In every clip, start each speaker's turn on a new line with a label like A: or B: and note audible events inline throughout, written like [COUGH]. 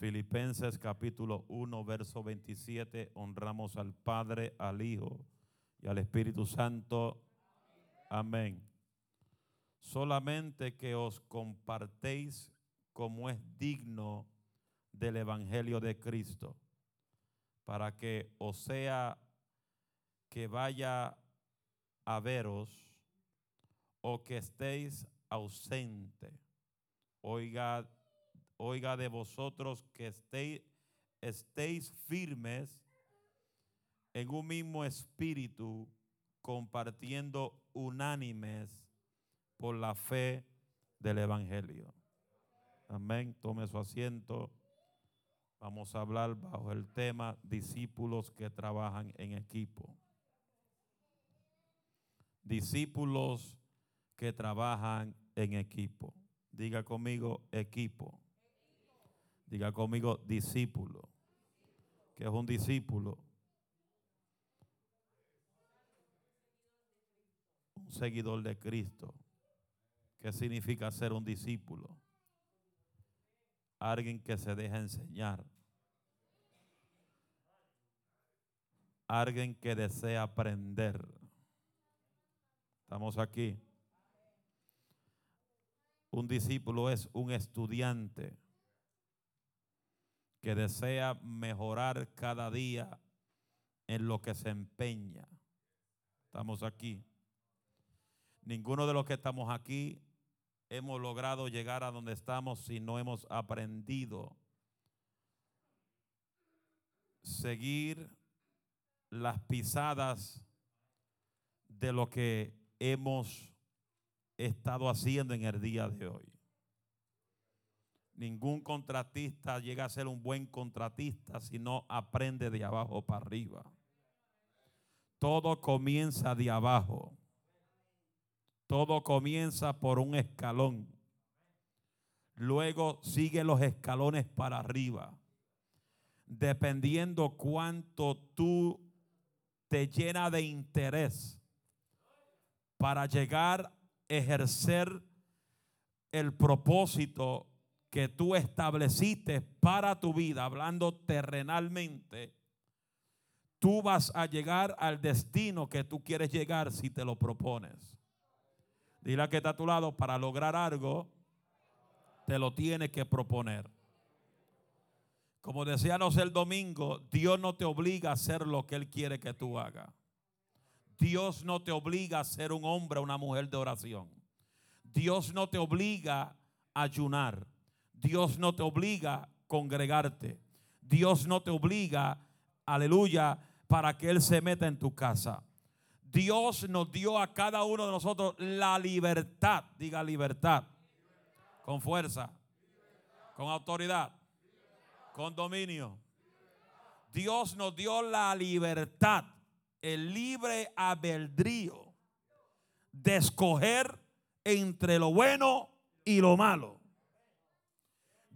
A: Filipenses capítulo 1, verso 27, honramos al Padre, al Hijo y al Espíritu Santo. Amén. Solamente que os compartéis como es digno del Evangelio de Cristo, para que o sea que vaya a veros o que estéis ausente. Oiga oiga de vosotros que estéis, firmes en un mismo espíritu, compartiendo unánimes por la fe del Evangelio. Amén. Tome su asiento. Vamos a hablar bajo el tema discípulos que trabajan en equipo. Discípulos que trabajan en equipo. Diga conmigo equipo. Diga conmigo discípulo. que es un discípulo? Un seguidor de Cristo. ¿Qué significa ser un discípulo? Alguien que se deja enseñar. Alguien que desea aprender. Estamos aquí. Un discípulo es un estudiante que desea mejorar cada día en lo que se empeña. Estamos aquí. Ninguno de los que estamos aquí hemos logrado llegar a donde estamos si no hemos aprendido seguir las pisadas de lo que hemos estado haciendo en el día de hoy. Ningún contratista llega a ser un buen contratista si no aprende de abajo para arriba. Todo comienza de abajo. Todo comienza por un escalón. Luego sigue los escalones para arriba. Dependiendo cuánto tú te llena de interés para llegar a ejercer el propósito que tú estableciste para tu vida, hablando terrenalmente, tú vas a llegar al destino que tú quieres llegar si te lo propones. Dile a que está a tu lado, para lograr algo, te lo tienes que proponer. Como decíamos el domingo, Dios no te obliga a hacer lo que Él quiere que tú hagas. Dios no te obliga a ser un hombre o una mujer de oración. Dios no te obliga a ayunar. Dios no te obliga a congregarte. Dios no te obliga, aleluya, para que Él se meta en tu casa. Dios nos dio a cada uno de nosotros la libertad, diga libertad, con fuerza, con autoridad, con dominio. Dios nos dio la libertad, el libre albedrío de escoger entre lo bueno y lo malo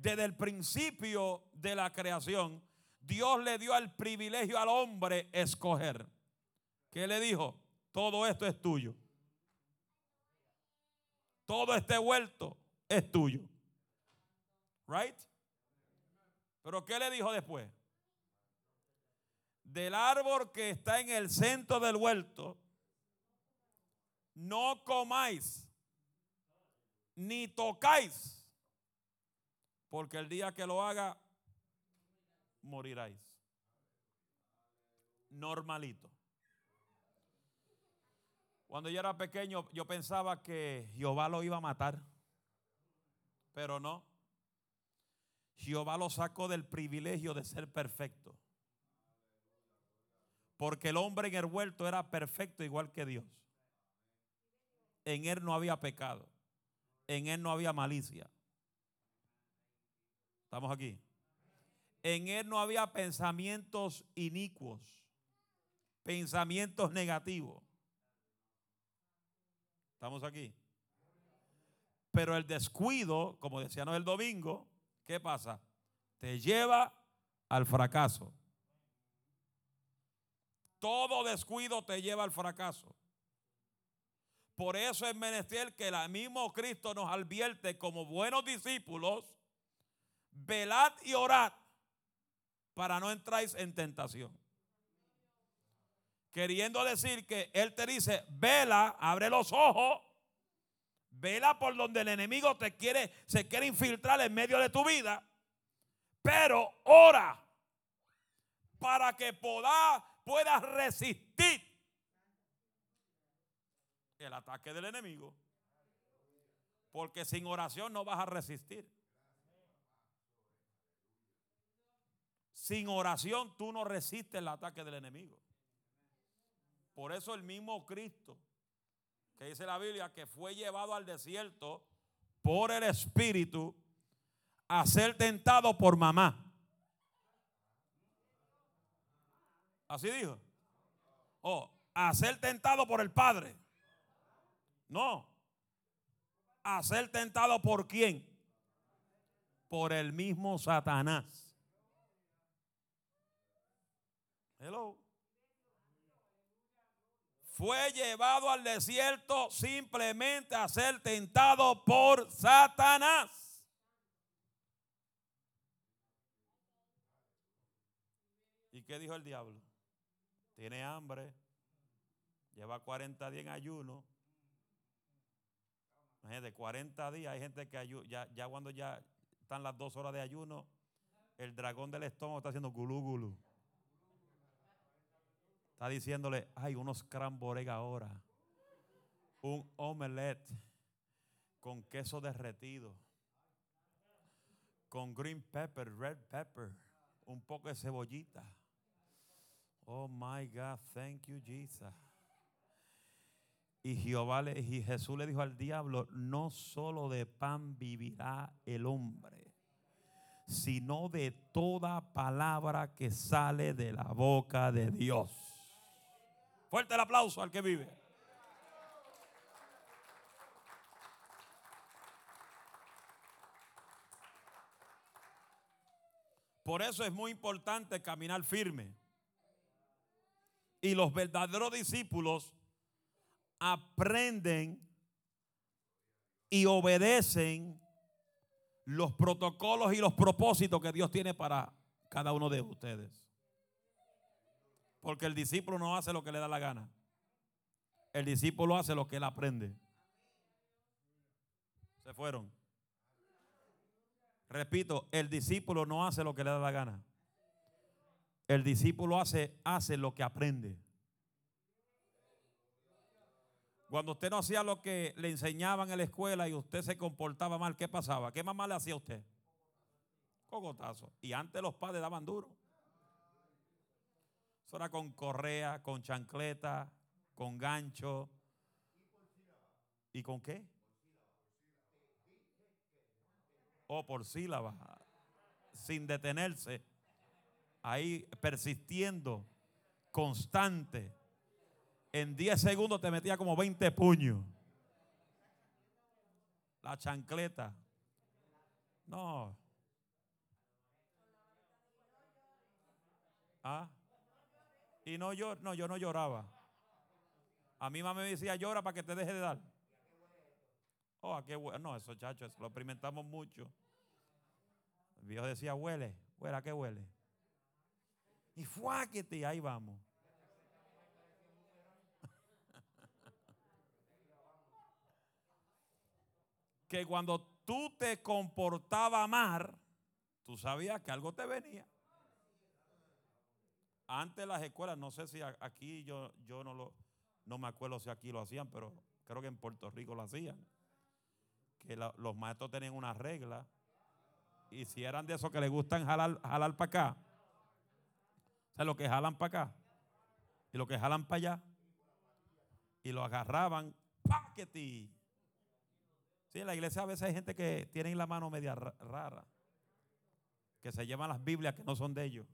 A: desde el principio de la creación, Dios le dio el privilegio al hombre escoger. ¿Qué le dijo? Todo esto es tuyo. Todo este vuelto es tuyo. Right? Pero ¿qué le dijo después? Del árbol que está en el centro del huerto, no comáis, ni tocáis porque el día que lo haga, moriráis. Normalito. Cuando yo era pequeño, yo pensaba que Jehová lo iba a matar. Pero no. Jehová lo sacó del privilegio de ser perfecto. Porque el hombre en el huerto era perfecto igual que Dios. En él no había pecado. En él no había malicia. Estamos aquí. En él no había pensamientos inicuos, pensamientos negativos. Estamos aquí. Pero el descuido, como decíamos el domingo, ¿qué pasa? Te lleva al fracaso. Todo descuido te lleva al fracaso. Por eso es menester que el mismo Cristo nos advierte como buenos discípulos velad y orad para no entráis en tentación. Queriendo decir que Él te dice, vela, abre los ojos, vela por donde el enemigo te quiere, se quiere infiltrar en medio de tu vida, pero ora para que puedas resistir el ataque del enemigo. Porque sin oración no vas a resistir. Sin oración tú no resistes el ataque del enemigo. Por eso el mismo Cristo, que dice la Biblia, que fue llevado al desierto por el Espíritu a ser tentado por mamá. Así dijo. O a ser tentado por el Padre. No. A ser tentado por quién? Por el mismo Satanás. Hello. Fue llevado al desierto simplemente a ser tentado por Satanás. ¿Y qué dijo el diablo? Tiene hambre, lleva 40 días en ayuno de 40 días hay gente que ya, ya cuando ya están las dos horas de ayuno, el dragón del estómago está haciendo gulú gulú. Está diciéndole, hay unos cramboreg ahora. Un omelette con queso derretido. Con green pepper, red pepper. Un poco de cebollita. Oh my God, thank you, Jesus. Y Jehová le, y Jesús le dijo al diablo, no solo de pan vivirá el hombre, sino de toda palabra que sale de la boca de Dios. Fuerte el aplauso al que vive. Por eso es muy importante caminar firme. Y los verdaderos discípulos aprenden y obedecen los protocolos y los propósitos que Dios tiene para cada uno de ustedes. Porque el discípulo no hace lo que le da la gana. El discípulo hace lo que él aprende. Se fueron. Repito, el discípulo no hace lo que le da la gana. El discípulo hace, hace lo que aprende. Cuando usted no hacía lo que le enseñaban en la escuela y usted se comportaba mal, ¿qué pasaba? ¿Qué mamá le hacía a usted? Cogotazo. Y antes los padres daban duro. Eso era con correa, con chancleta, con gancho. ¿Y con qué? O oh, por sílaba. Sin detenerse. Ahí persistiendo. Constante en 10 segundos te metía como 20 puños. La chancleta. No. ¿Ah? Y no yo, no, yo no lloraba. A mí mamá me decía, llora para que te deje de dar. Oh, qué bueno. No, eso, chachos, lo experimentamos mucho. El viejo decía, huele, huele, ¿a qué huele? Y fuáquete, ahí vamos. [LAUGHS] que cuando tú te comportabas mal, tú sabías que algo te venía. Antes las escuelas, no sé si aquí yo, yo no, lo, no me acuerdo si aquí lo hacían, pero creo que en Puerto Rico lo hacían. Que los maestros tenían una regla. Y si eran de esos que les gustan jalar, jalar para acá, o sea, los que jalan para acá y los que jalan para allá, y lo agarraban, paquete Sí, en la iglesia a veces hay gente que tiene la mano media rara, que se llevan las Biblias que no son de ellos.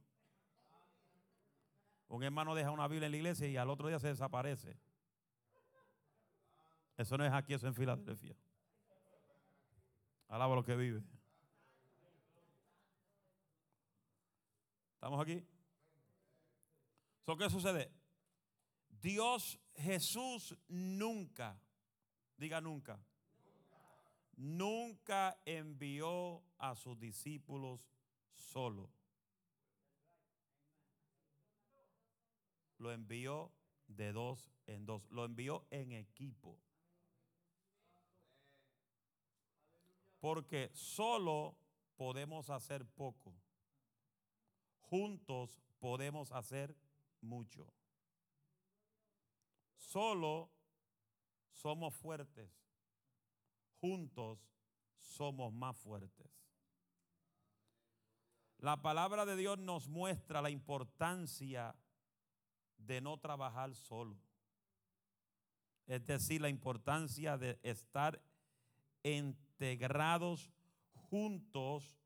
A: Un hermano deja una Biblia en la iglesia y al otro día se desaparece. Eso no es aquí, eso es en Filadelfia. Alaba lo que vive. ¿Estamos aquí? ¿Qué sucede? Dios, Jesús nunca, diga nunca, nunca envió a sus discípulos solo. Lo envió de dos en dos. Lo envió en equipo. Porque solo podemos hacer poco. Juntos podemos hacer mucho. Solo somos fuertes. Juntos somos más fuertes. La palabra de Dios nos muestra la importancia de no trabajar solo. Es decir, la importancia de estar integrados juntos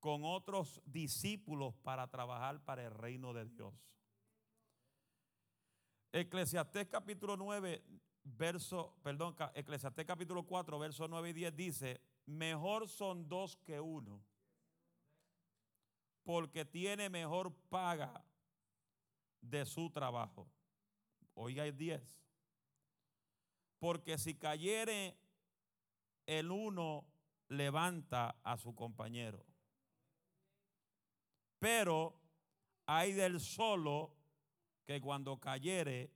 A: con otros discípulos para trabajar para el reino de Dios. Eclesiastés capítulo 9, verso, perdón, Eclesiastés capítulo 4, verso 9 y 10 dice, mejor son dos que uno, porque tiene mejor paga de su trabajo. Hoy hay 10. Porque si cayere el uno, levanta a su compañero. Pero hay del solo que cuando cayere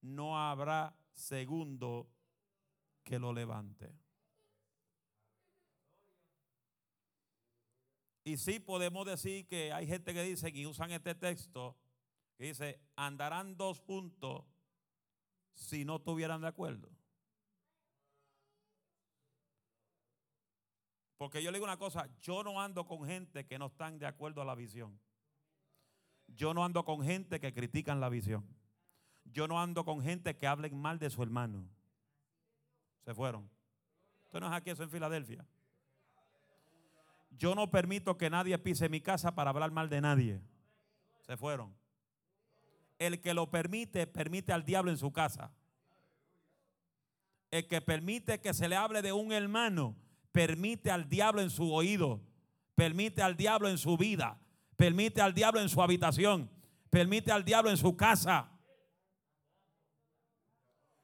A: no habrá segundo que lo levante. Y sí podemos decir que hay gente que dice que usan este texto dice, andarán dos juntos si no estuvieran de acuerdo. Porque yo le digo una cosa, yo no ando con gente que no están de acuerdo a la visión. Yo no ando con gente que critican la visión. Yo no ando con gente que hablen mal de su hermano. Se fueron. Esto no es aquí, eso en Filadelfia. Yo no permito que nadie pise mi casa para hablar mal de nadie. Se fueron. El que lo permite, permite al diablo en su casa. El que permite que se le hable de un hermano, permite al diablo en su oído, permite al diablo en su vida, permite al diablo en su habitación, permite al diablo en su casa.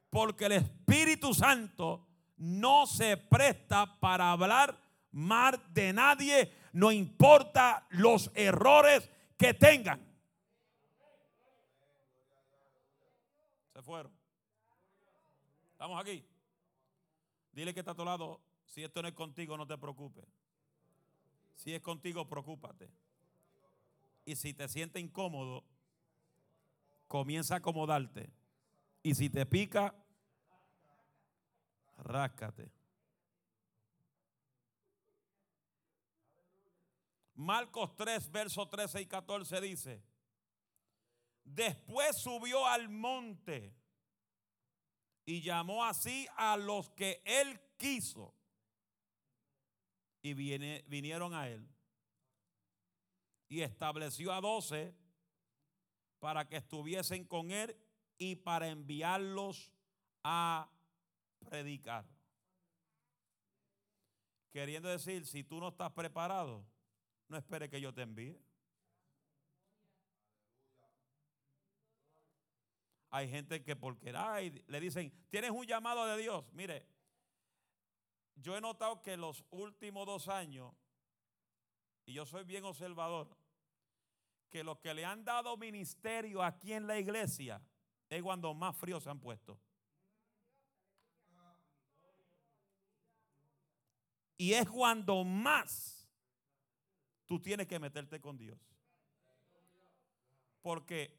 A: Porque el Espíritu Santo no se presta para hablar mal de nadie, no importa los errores que tengan. Se fueron. Estamos aquí. Dile que está a tu lado, si esto no es contigo, no te preocupes. Si es contigo, preocúpate. Y si te sientes incómodo, comienza a acomodarte. Y si te pica, ráscate. Marcos 3, versos 13 y 14 dice, después subió al monte y llamó así a los que él quiso y viene, vinieron a él. Y estableció a doce para que estuviesen con él y para enviarlos a predicar. Queriendo decir, si tú no estás preparado, no espere que yo te envíe. Hay gente que porque le dicen, tienes un llamado de Dios. Mire, yo he notado que los últimos dos años, y yo soy bien observador, que los que le han dado ministerio aquí en la iglesia es cuando más fríos se han puesto. Y es cuando más tú tienes que meterte con Dios. Porque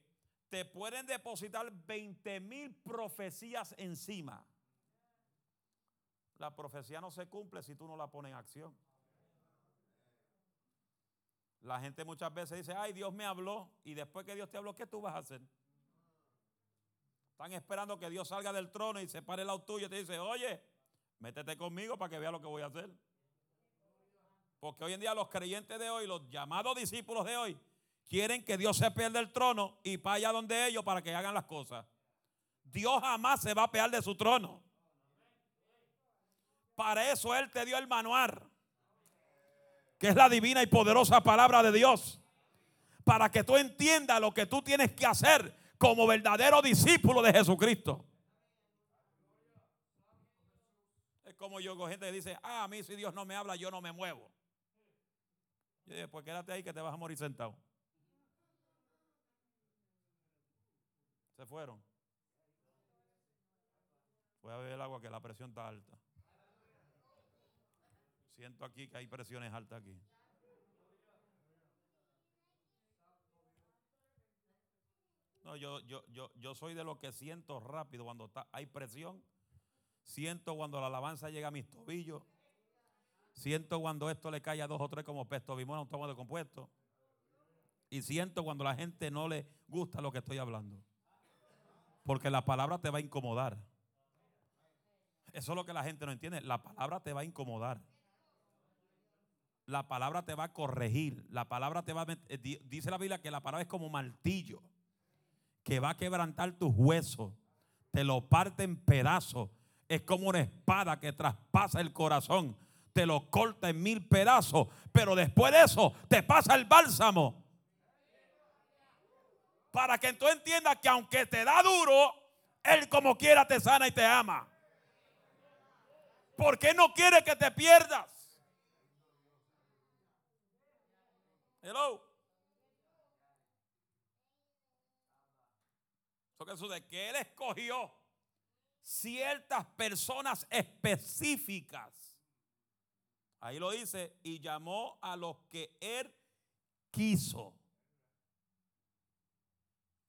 A: te pueden depositar 20 mil profecías encima. La profecía no se cumple si tú no la pones en acción. La gente muchas veces dice, ay, Dios me habló. Y después que Dios te habló, ¿qué tú vas a hacer? Están esperando que Dios salga del trono y se pare el lado tuyo y te dice, oye, métete conmigo para que vea lo que voy a hacer. Porque hoy en día los creyentes de hoy, los llamados discípulos de hoy, quieren que Dios se pierda el trono y vaya donde ellos para que hagan las cosas. Dios jamás se va a pegar de su trono. Para eso Él te dio el manual, que es la divina y poderosa palabra de Dios. Para que tú entiendas lo que tú tienes que hacer como verdadero discípulo de Jesucristo. como yo con gente que dice, ah, a mí si Dios no me habla, yo no me muevo. Yo dije, pues quédate ahí que te vas a morir sentado. Se fueron. Voy a beber el agua que la presión está alta. Siento aquí que hay presiones altas aquí. No, yo, yo, yo, yo soy de lo que siento rápido cuando está, hay presión. Siento cuando la alabanza llega a mis tobillos. Siento cuando esto le cae a dos o tres como pesto bimón, un tomo de compuesto. Y siento cuando la gente no le gusta lo que estoy hablando. Porque la palabra te va a incomodar. Eso es lo que la gente no entiende. La palabra te va a incomodar. La palabra te va a corregir. La palabra te va a... Eh, dice la Biblia que la palabra es como martillo. Que va a quebrantar tus huesos. Te lo parte en pedazos. Es como una espada que traspasa el corazón. Te lo corta en mil pedazos. Pero después de eso te pasa el bálsamo. Para que tú entiendas que aunque te da duro, Él como quiera te sana y te ama. Porque no quiere que te pierdas. Hello. Eso que que Él escogió ciertas personas específicas. Ahí lo dice, y llamó a los que Él quiso.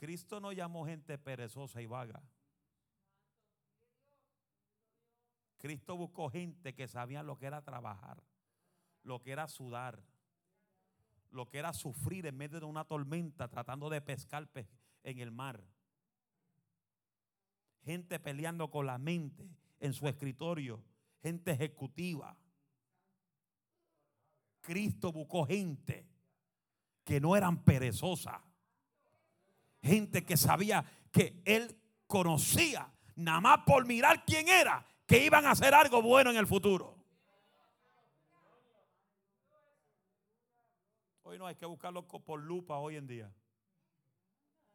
A: Cristo no llamó gente perezosa y vaga. Cristo buscó gente que sabía lo que era trabajar, lo que era sudar, lo que era sufrir en medio de una tormenta tratando de pescar en el mar. Gente peleando con la mente en su escritorio, gente ejecutiva. Cristo buscó gente que no eran perezosas, gente que sabía que Él conocía, nada más por mirar quién era, que iban a hacer algo bueno en el futuro. Hoy no hay que buscarlo por lupa hoy en día.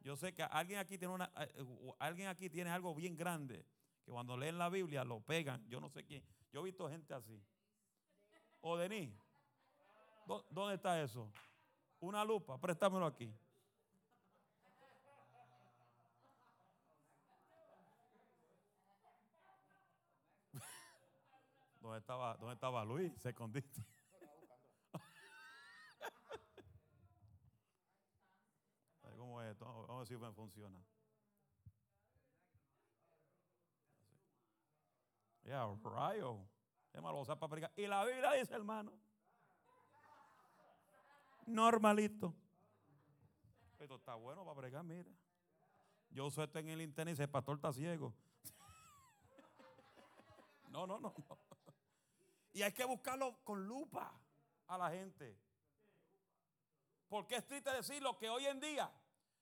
A: Yo sé que alguien aquí tiene una, eh, alguien aquí tiene algo bien grande que cuando leen la Biblia lo pegan. Yo no sé quién. Yo he visto gente así. O Denis, ¿dónde está eso? Una lupa, préstamelo aquí. ¿Dónde estaba, dónde estaba Luis? Se escondiste. ¿Cómo es esto? Vamos a ver si funciona. Ya, rayo. para Y la Biblia dice, hermano. Normalito. Esto está bueno para pregar, mira. Yo uso esto en el internet y dice, el pastor está ciego. [LAUGHS] No, no, no. Y hay que buscarlo con lupa a la gente. Porque es triste decirlo que hoy en día,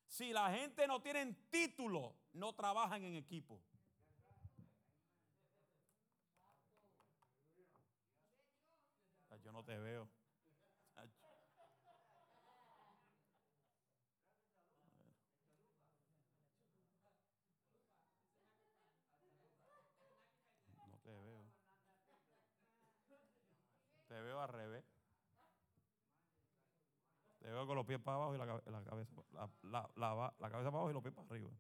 A: si la gente no tiene título, no trabajan en equipo. Yo no te veo. Te veo al revés. Te veo con los pies para abajo y la, cabeza, la, cabeza para abajo y los pies para arriba.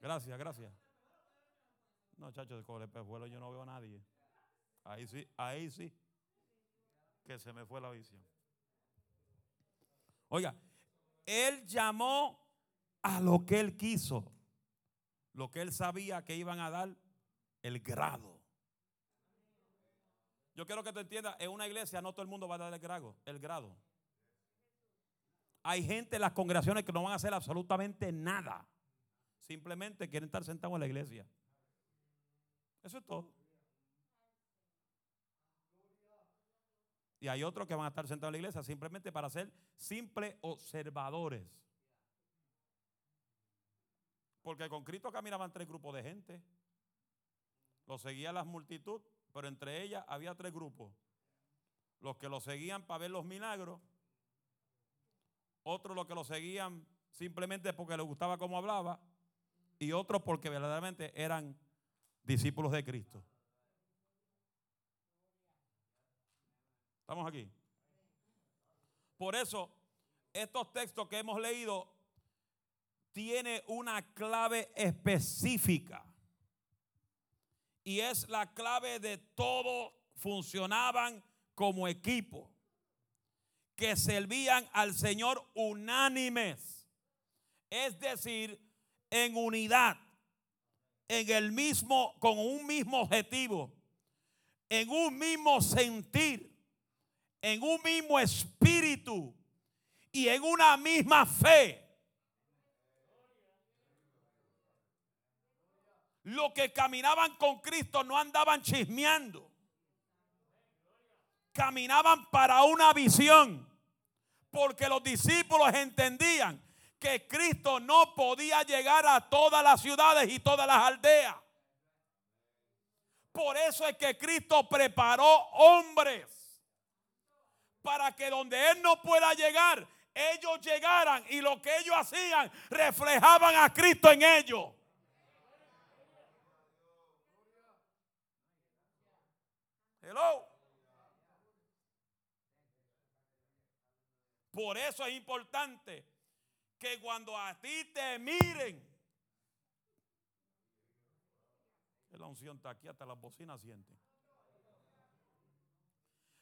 A: Gracias, gracias. No, chacho, con el pejuelo yo no veo a nadie. Ahí sí, ahí sí. Que se me fue la visión. Oiga, él llamó a lo que él quiso. Lo que él sabía que iban a dar el grado. Yo quiero que te entiendas, en una iglesia no todo el mundo va a dar el grado, el grado. Hay gente en las congregaciones que no van a hacer absolutamente nada. Simplemente quieren estar sentados en la iglesia. Eso es todo. Y hay otros que van a estar sentados en la iglesia simplemente para ser simples observadores. Porque con Cristo caminaban tres grupos de gente. Lo seguía la multitud, pero entre ellas había tres grupos. Los que lo seguían para ver los milagros, otros los que lo seguían simplemente porque les gustaba cómo hablaba, y otros porque verdaderamente eran discípulos de Cristo. ¿Estamos aquí? Por eso, estos textos que hemos leído tiene una clave específica. Y es la clave de todo funcionaban como equipo, que servían al Señor unánimes, es decir, en unidad, en el mismo, con un mismo objetivo, en un mismo sentir, en un mismo espíritu y en una misma fe. Los que caminaban con Cristo no andaban chismeando. Caminaban para una visión. Porque los discípulos entendían que Cristo no podía llegar a todas las ciudades y todas las aldeas. Por eso es que Cristo preparó hombres para que donde Él no pueda llegar, ellos llegaran y lo que ellos hacían reflejaban a Cristo en ellos. Hello. Por eso es importante que cuando a ti te miren, la unción está aquí, hasta las bocinas sienten.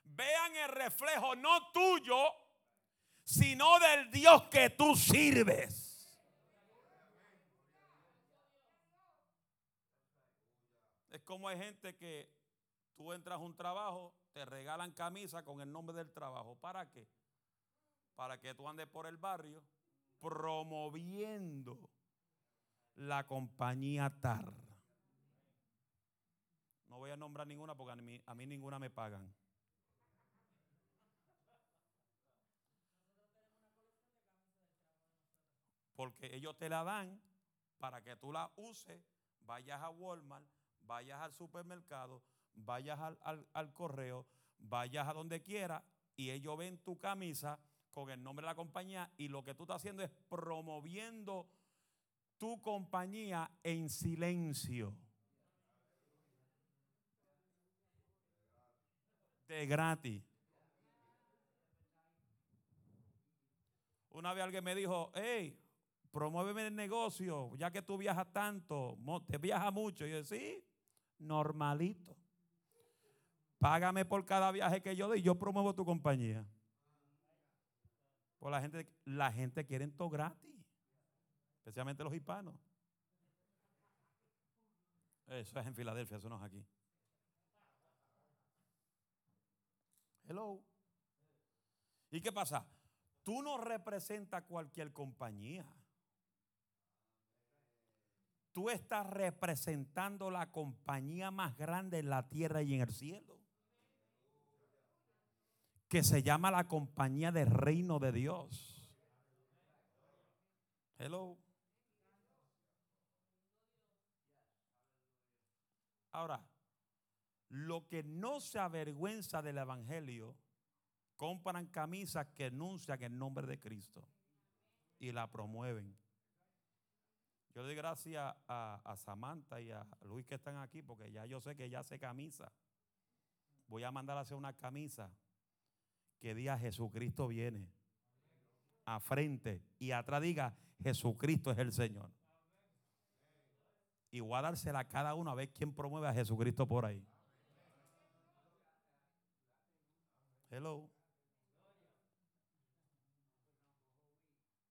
A: Vean el reflejo no tuyo, sino del Dios que tú sirves. Es como hay gente que tú entras a un trabajo, te regalan camisa con el nombre del trabajo. ¿Para qué? Para que tú andes por el barrio promoviendo la compañía TAR. No voy a nombrar ninguna porque a mí, a mí ninguna me pagan. Porque ellos te la dan para que tú la uses, vayas a Walmart, vayas al supermercado, vayas al, correo, vayas a donde quiera y ellos ven tu camisa con el nombre de la compañía y lo que tú estás haciendo es promoviendo tu compañía en silencio. De gratis. Una vez alguien me dijo, hey, promuéveme el negocio, ya que tú viajas tanto, te viajas mucho. Y yo sí, normalito. Págame por cada viaje que yo doy, yo promuevo tu compañía. Pues la gente, la gente quiere todo gratis, especialmente los hispanos. Eso es en Filadelfia, eso no es aquí. Hello. ¿Y qué pasa? Tú no representas cualquier compañía tú estás representando la compañía más grande en la tierra y en el cielo. Que se llama la compañía del reino de Dios. Hello. Ahora, lo que no se avergüenza del Evangelio, compran camisas que anuncian el nombre de Cristo y la promueven. Yo doy gracias a, Samantha y a Luis que están aquí porque ya yo sé que ya hace camisa. Voy a mandar a hacer una camisa que diga Jesucristo viene. A frente y atrás diga Jesucristo es el Señor. Y voy a cada uno a ver quién promueve a Jesucristo por ahí. Hello.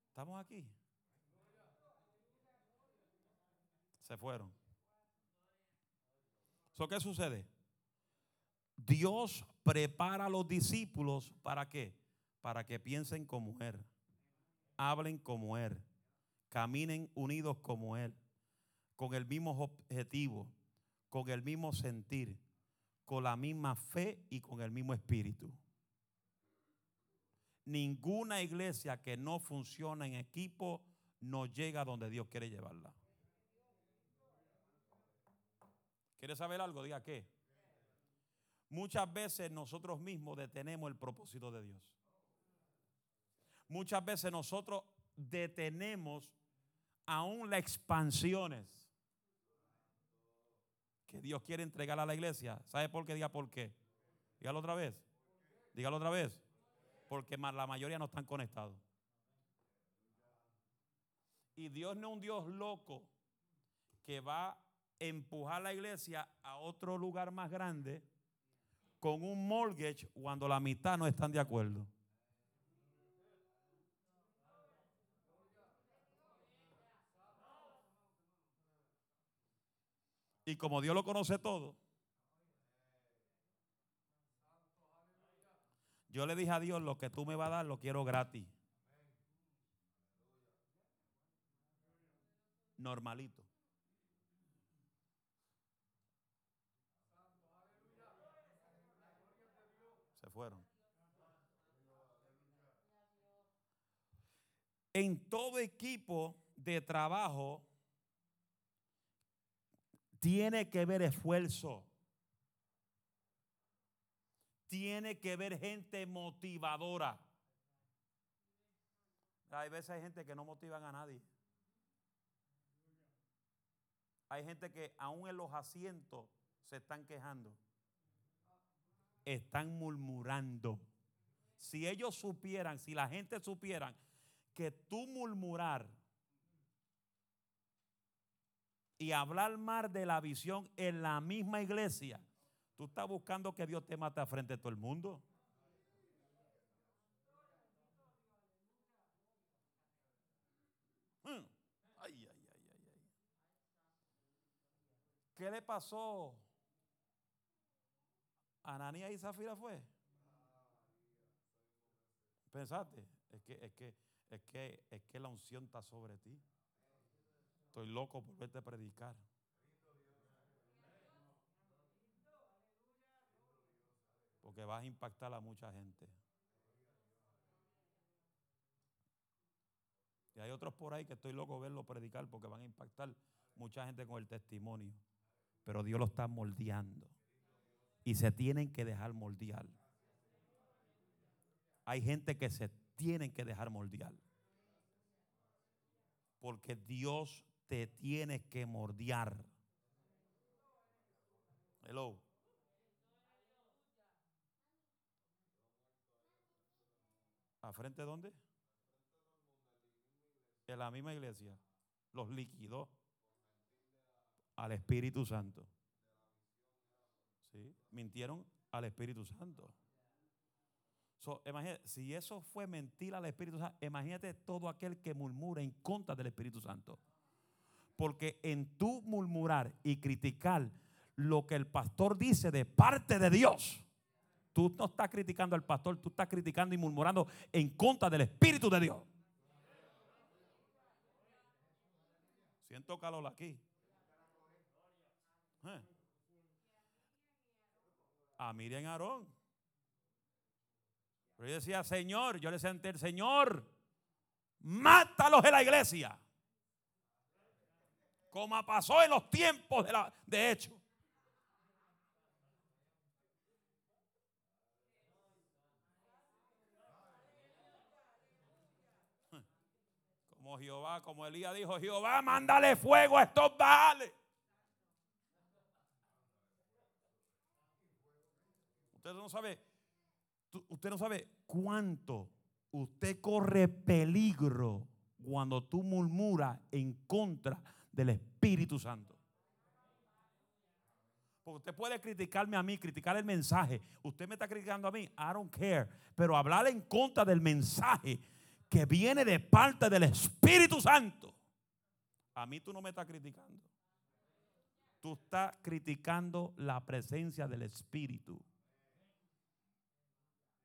A: ¿Estamos aquí? Se fueron. ¿Qué sucede? Dios prepara a los discípulos para qué? Para que piensen como Él, hablen como Él, caminen unidos como Él, con el mismo objetivo, con el mismo sentir, con la misma fe y con el mismo espíritu. Ninguna iglesia que no funciona en equipo no llega donde Dios quiere llevarla. ¿Quiere saber algo? Diga qué. Muchas veces nosotros mismos detenemos el propósito de Dios. Muchas veces nosotros detenemos aún las expansiones que Dios quiere entregar a la iglesia. ¿Sabe por qué? Diga por qué. Dígalo otra vez. Dígalo otra vez. Porque la mayoría no están conectados. Y Dios no es un Dios loco que va a empujar la iglesia a otro lugar más grande con un mortgage cuando la mitad no están de acuerdo. Y como Dios lo conoce todo, yo le dije a Dios, lo que tú me vas a dar lo quiero gratis. Normalito. Se fueron. En todo equipo de trabajo tiene que ver esfuerzo. Tiene que ver gente motivadora. Hay veces hay gente que no motivan a nadie. Hay gente que aún en los asientos se están quejando. Están murmurando. Si ellos supieran, si la gente supieran que tú murmurar y hablar mal de la visión en la misma iglesia, tú estás buscando que Dios te mate a frente de todo el mundo. Hmm. Ay, ay, ay. ¿Qué le pasó? Ananía y Zafira fue. Pensaste, es que, es que, es que, es que la unción está sobre ti. Estoy loco por verte predicar. Porque vas a impactar a mucha gente. Y hay otros por ahí que estoy loco verlo predicar porque van a impactar mucha gente con el testimonio. Pero Dios lo está moldeando. Y se tienen que dejar moldear. Hay gente que se tienen que dejar moldear. Porque Dios te tienes que mordear. Hello. ¿A frente de dónde? En la misma iglesia. Los liquidó al Espíritu Santo. ¿Sí? Mintieron al Espíritu Santo. Si eso fue mentir al Espíritu Santo, imagínate todo aquel que murmura en contra del Espíritu Santo. Porque en tu murmurar y criticar lo que el pastor dice de parte de Dios, tú no estás criticando al pastor, tú estás criticando y murmurando en contra del Espíritu de Dios. Siento calor aquí. ¿Eh? A Miriam Aarón. Pero yo decía, Señor, yo le decía ante el Señor, mátalos en la iglesia como pasó en los tiempos de, la, de hecho. Como Jehová, como Elías dijo, Jehová, mándale fuego a estos baales. Usted no sabe, usted no sabe cuánto usted corre peligro cuando tú murmuras en contra del Espíritu Santo. Porque usted puede criticarme a mí, criticar el mensaje. Usted me está criticando a mí, I don't care. Pero hablar en contra del mensaje que viene de parte del Espíritu Santo. A mí tú no me estás criticando. Tú estás criticando la presencia del Espíritu.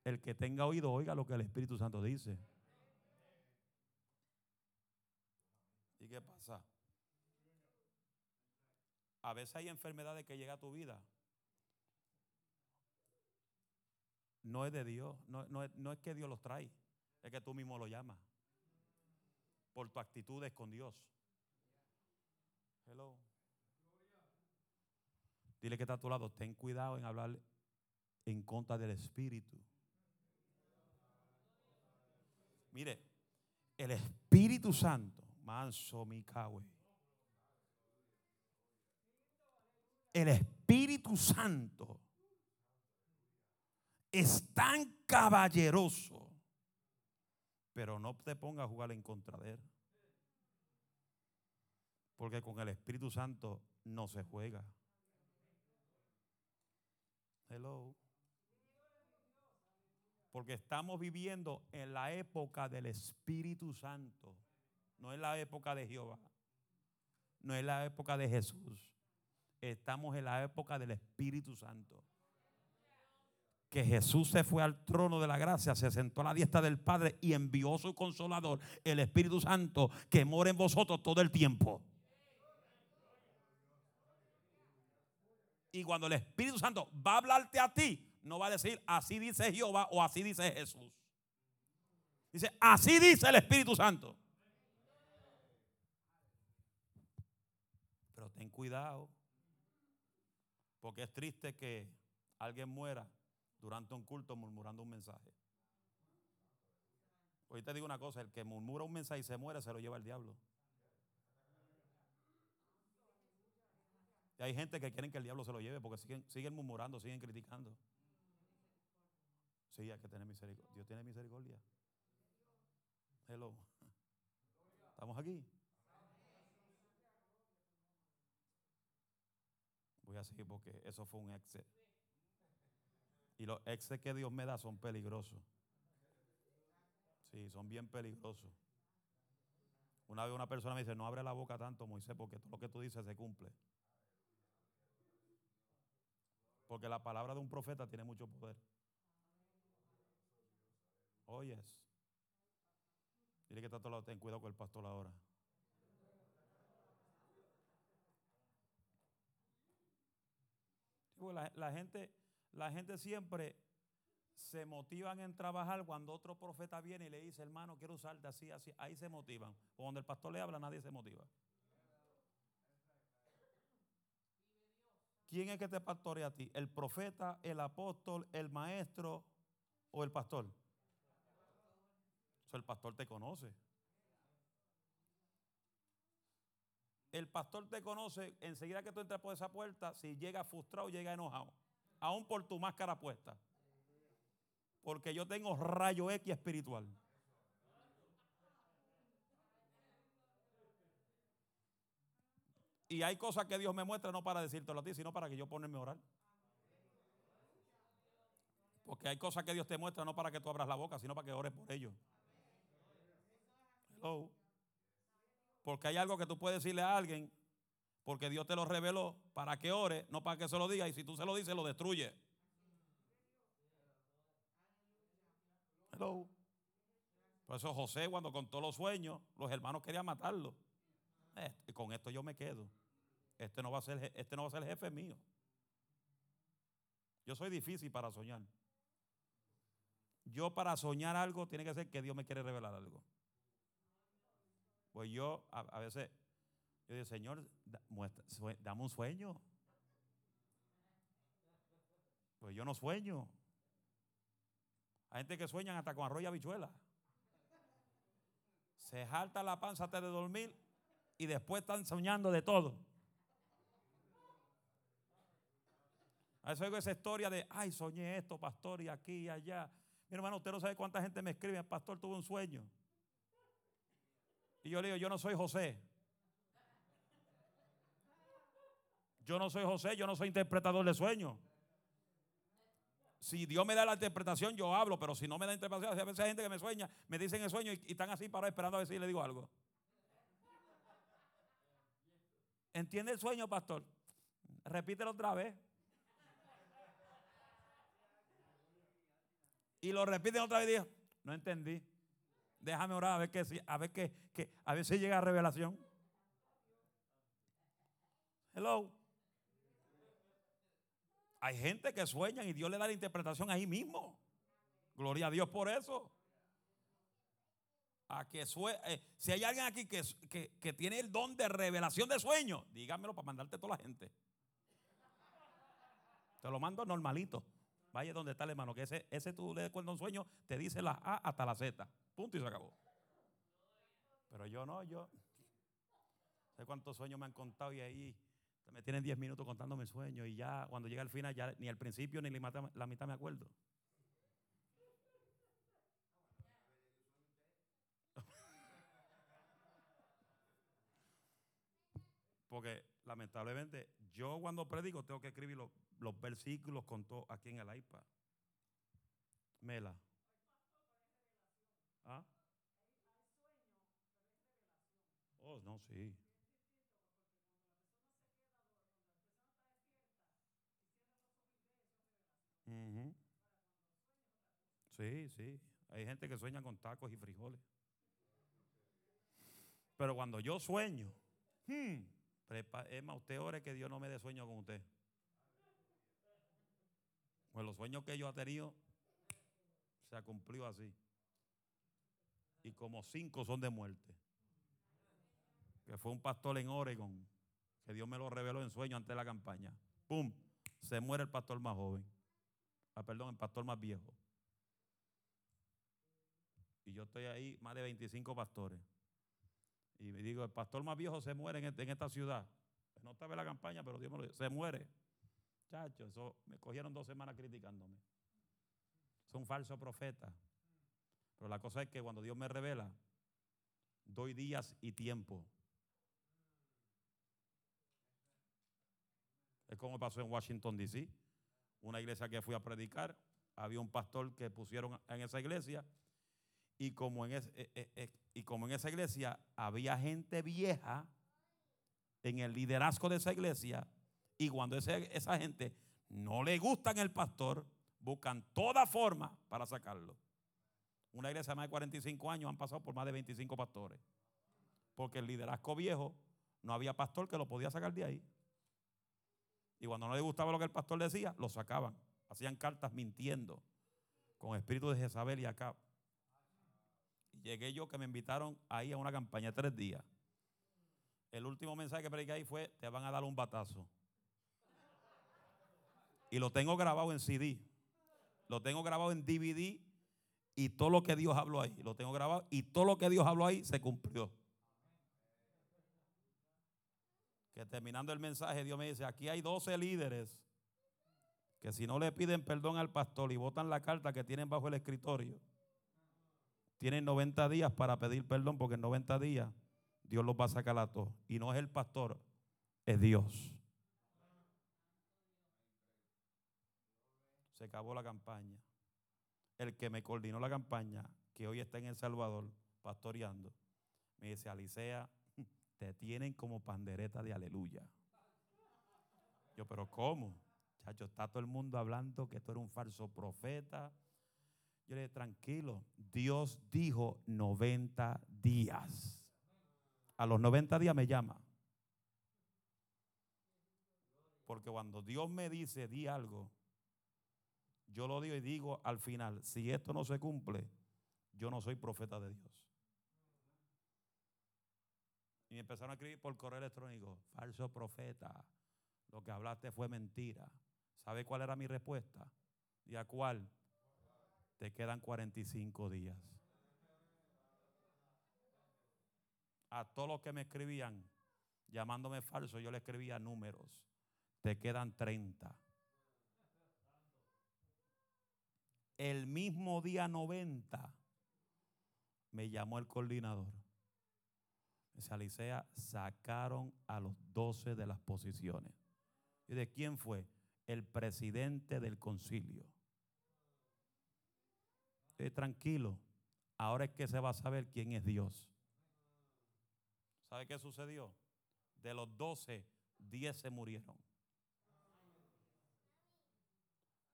A: El que tenga oído, oiga lo que el Espíritu Santo dice. ¿Y qué pasa? A veces hay enfermedades que llegan a tu vida. No es de Dios, no, es, que Dios los trae, es que tú mismo lo llamas. Por tu actitudes con Dios. Hello. Dile que está a tu lado, ten cuidado en hablar en contra del Espíritu. Mire, el Espíritu Santo Manso mi El Espíritu Santo es tan caballeroso, pero no te pongas a jugar en contra de él. Porque con el Espíritu Santo no se juega. Hello. Porque estamos viviendo en la época del Espíritu Santo. No es la época de Jehová. No es la época de Jesús. Estamos en la época del Espíritu Santo. Que Jesús se fue al trono de la gracia, se sentó a la diestra del Padre y envió su consolador, el Espíritu Santo, que mora en vosotros todo el tiempo. Y cuando el Espíritu Santo va a hablarte a ti, no va a decir así dice Jehová o así dice Jesús. Dice, así dice el Espíritu Santo. Pero ten cuidado, porque es triste que alguien muera durante un culto murmurando un mensaje. Hoy te digo una cosa, el que murmura un mensaje y se muere se lo lleva el diablo. Y hay gente que quieren que el diablo se lo lleve porque siguen, siguen murmurando, siguen criticando. Sí, hay que tener misericordia. Dios tiene misericordia. Hello. ¿Estamos aquí? Voy a seguir porque eso fue un exceso. Y los exes que Dios me da son peligrosos. Sí, son bien peligrosos. Una vez una persona me dice, no abre la boca tanto, Moisés, porque todo lo que tú dices se cumple. Porque la palabra de un profeta tiene mucho poder. Oyes. Oh, Dile que está todo lado, ten cuidado con el pastor ahora. La, la, gente, la gente siempre se motivan en trabajar cuando otro profeta viene y le dice, hermano, quiero usarte así, así. Ahí se motivan. Cuando el pastor le habla, nadie se motiva. ¿Quién es que te pastorea a ti? ¿El profeta, el apóstol, el maestro o el pastor? El pastor te conoce. El pastor te conoce enseguida que tú entras por esa puerta, si llega frustrado, llega enojado. Aún por tu máscara puesta. Porque yo tengo rayo X espiritual. Y hay cosas que Dios me muestra no para decírtelo a ti, sino para que yo ponerme a orar. Porque hay cosas que Dios te muestra no para que tú abras la boca, sino para que ores por ellos. Hello. Porque hay algo que tú puedes decirle a alguien, porque Dios te lo reveló, para que ore, no para que se lo diga. Y si tú se lo dices, lo destruye. Hello. Por eso José, cuando contó los sueños, los hermanos querían matarlo. Eh, con esto yo me quedo. Este no va a ser, este no va a ser el jefe mío. Yo soy difícil para soñar. Yo para soñar algo tiene que ser que Dios me quiere revelar algo. Pues yo a, veces, yo digo, Señor, dame un sueño. Pues yo no sueño. Hay gente que sueñan hasta con arroz y habichuela. Se jalta la panza antes de dormir y después están soñando de todo. A veces oigo esa historia de, ay, soñé esto, pastor, y aquí y allá. Mi hermano, usted no sabe cuánta gente me escribe, pastor, tuvo un sueño. Y yo le digo, yo no soy José. Yo no soy José, yo no soy interpretador de sueños. Si Dios me da la interpretación, yo hablo, pero si no me da interpretación, a veces hay gente que me sueña, me dicen el sueño y, están así para esperando a ver si le digo algo. ¿Entiende el sueño, pastor? Repítelo otra vez. Y lo repiten otra vez y digo, no entendí. Déjame orar a ver que a ver que, a ver si llega revelación. Hello. Hay gente que sueña y Dios le da la interpretación ahí mismo. Gloria a Dios por eso a que eh, si hay alguien aquí que, que, tiene el don de revelación de sueños, dígamelo para mandarte a toda la gente. Te lo mando normalito. Vaya donde está el hermano, que ese, ese tú le cuenta un sueño, te dice la A hasta la Z. Punto y se acabó. Pero yo no, yo. sé cuántos sueños me han contado y ahí me tienen 10 minutos contándome sueños y ya cuando llega el final, ya ni al principio ni la mitad me acuerdo. [LAUGHS] Porque lamentablemente yo cuando predico tengo que escribir los, versículos con todo aquí en el iPad. Mela. ¿Ah? Oh, no, sí. Sí, sí. Hay gente que sueña con tacos y frijoles. Pero cuando yo sueño, hmm, más, usted ore que Dios no me dé sueño con usted. Pues los sueños que yo he tenido se ha cumplido así. Y como cinco son de muerte. Que fue un pastor en Oregon, que Dios me lo reveló en sueño antes de la campaña. ¡Pum! Se muere el pastor más joven. Ah, perdón, el pastor más viejo. Y yo estoy ahí, más de 25 pastores. Y me digo, el pastor más viejo se muere en, este, esta ciudad. No estaba en la campaña, pero Dios me lo dijo. Se muere. Chacho, eso me cogieron dos semanas criticándome. Son falsos profetas. Pero la cosa es que cuando Dios me revela, doy días y tiempo. Es como pasó en Washington, D.C. Una iglesia que fui a predicar. Había un pastor que pusieron en esa iglesia y como, en eh, eh, eh, y como en esa iglesia había gente vieja en el liderazgo de esa iglesia, y cuando esa gente no le gustan el pastor, buscan toda forma para sacarlo. Una iglesia de más de 45 años han pasado por más de 25 pastores. Porque el liderazgo viejo no había pastor que lo podía sacar de ahí. Y cuando no le gustaba lo que el pastor decía, lo sacaban. Hacían cartas mintiendo con espíritu de Jezabel y Acab llegué yo que me invitaron ahí a una campaña tres días. El último mensaje que prediqué ahí fue, te van a dar un batazo. Y lo tengo grabado en CD. Lo tengo grabado en DVD y todo lo que Dios habló ahí. Lo tengo grabado y todo lo que Dios habló ahí se cumplió. Que terminando el mensaje, Dios me dice, aquí hay 12 líderes que si no le piden perdón al pastor y votan la carta que tienen bajo el escritorio, tienen 90 días para pedir perdón porque en 90 días Dios los va a sacar a todos. Y no es el pastor, es Dios. Se acabó la campaña. El que me coordinó la campaña, que hoy está en El Salvador pastoreando, me dice, Alicea, te tienen como pandereta de aleluya. Yo, pero ¿cómo? Chacho, está todo el mundo hablando que tú eres un falso profeta, yo le dije, tranquilo, Dios dijo 90 días. A los 90 días me llama. Porque cuando Dios me dice, di algo, yo lo digo y digo al final, si esto no se cumple, yo no soy profeta de Dios. Y me empezaron a escribir por correo electrónico, falso profeta, lo que hablaste fue mentira. ¿Sabe cuál era mi respuesta? ¿Y a cuál? Te quedan 45 días. A todos los que me escribían llamándome falso, yo le escribía números. Te quedan 30. El mismo día 90 me llamó el coordinador. Dice, Alicea, sacaron a los 12 de las posiciones. ¿Y de quién fue? El presidente del concilio tranquilo. Ahora es que se va a saber quién es Dios. ¿Sabe qué sucedió? De los 12, 10 se murieron.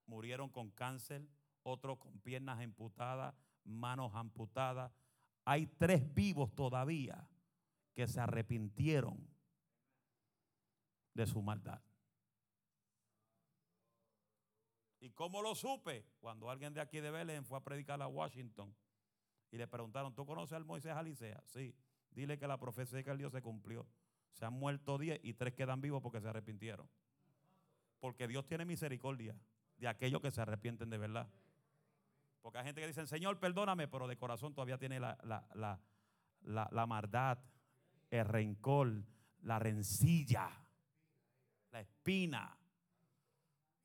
A: Murieron con cáncer, otros con piernas amputadas, manos amputadas. Hay tres vivos todavía que se arrepintieron de su maldad. ¿Y cómo lo supe? Cuando alguien de aquí de Belén fue a predicar a Washington y le preguntaron, ¿tú conoces al Moisés Alicea? Sí. Dile que la profecía que Dios se cumplió. Se han muerto diez y tres quedan vivos porque se arrepintieron. Porque Dios tiene misericordia de aquellos que se arrepienten de verdad. Porque hay gente que dice, Señor, perdóname, pero de corazón todavía tiene la, la, la, la maldad, el rencor, la rencilla, la espina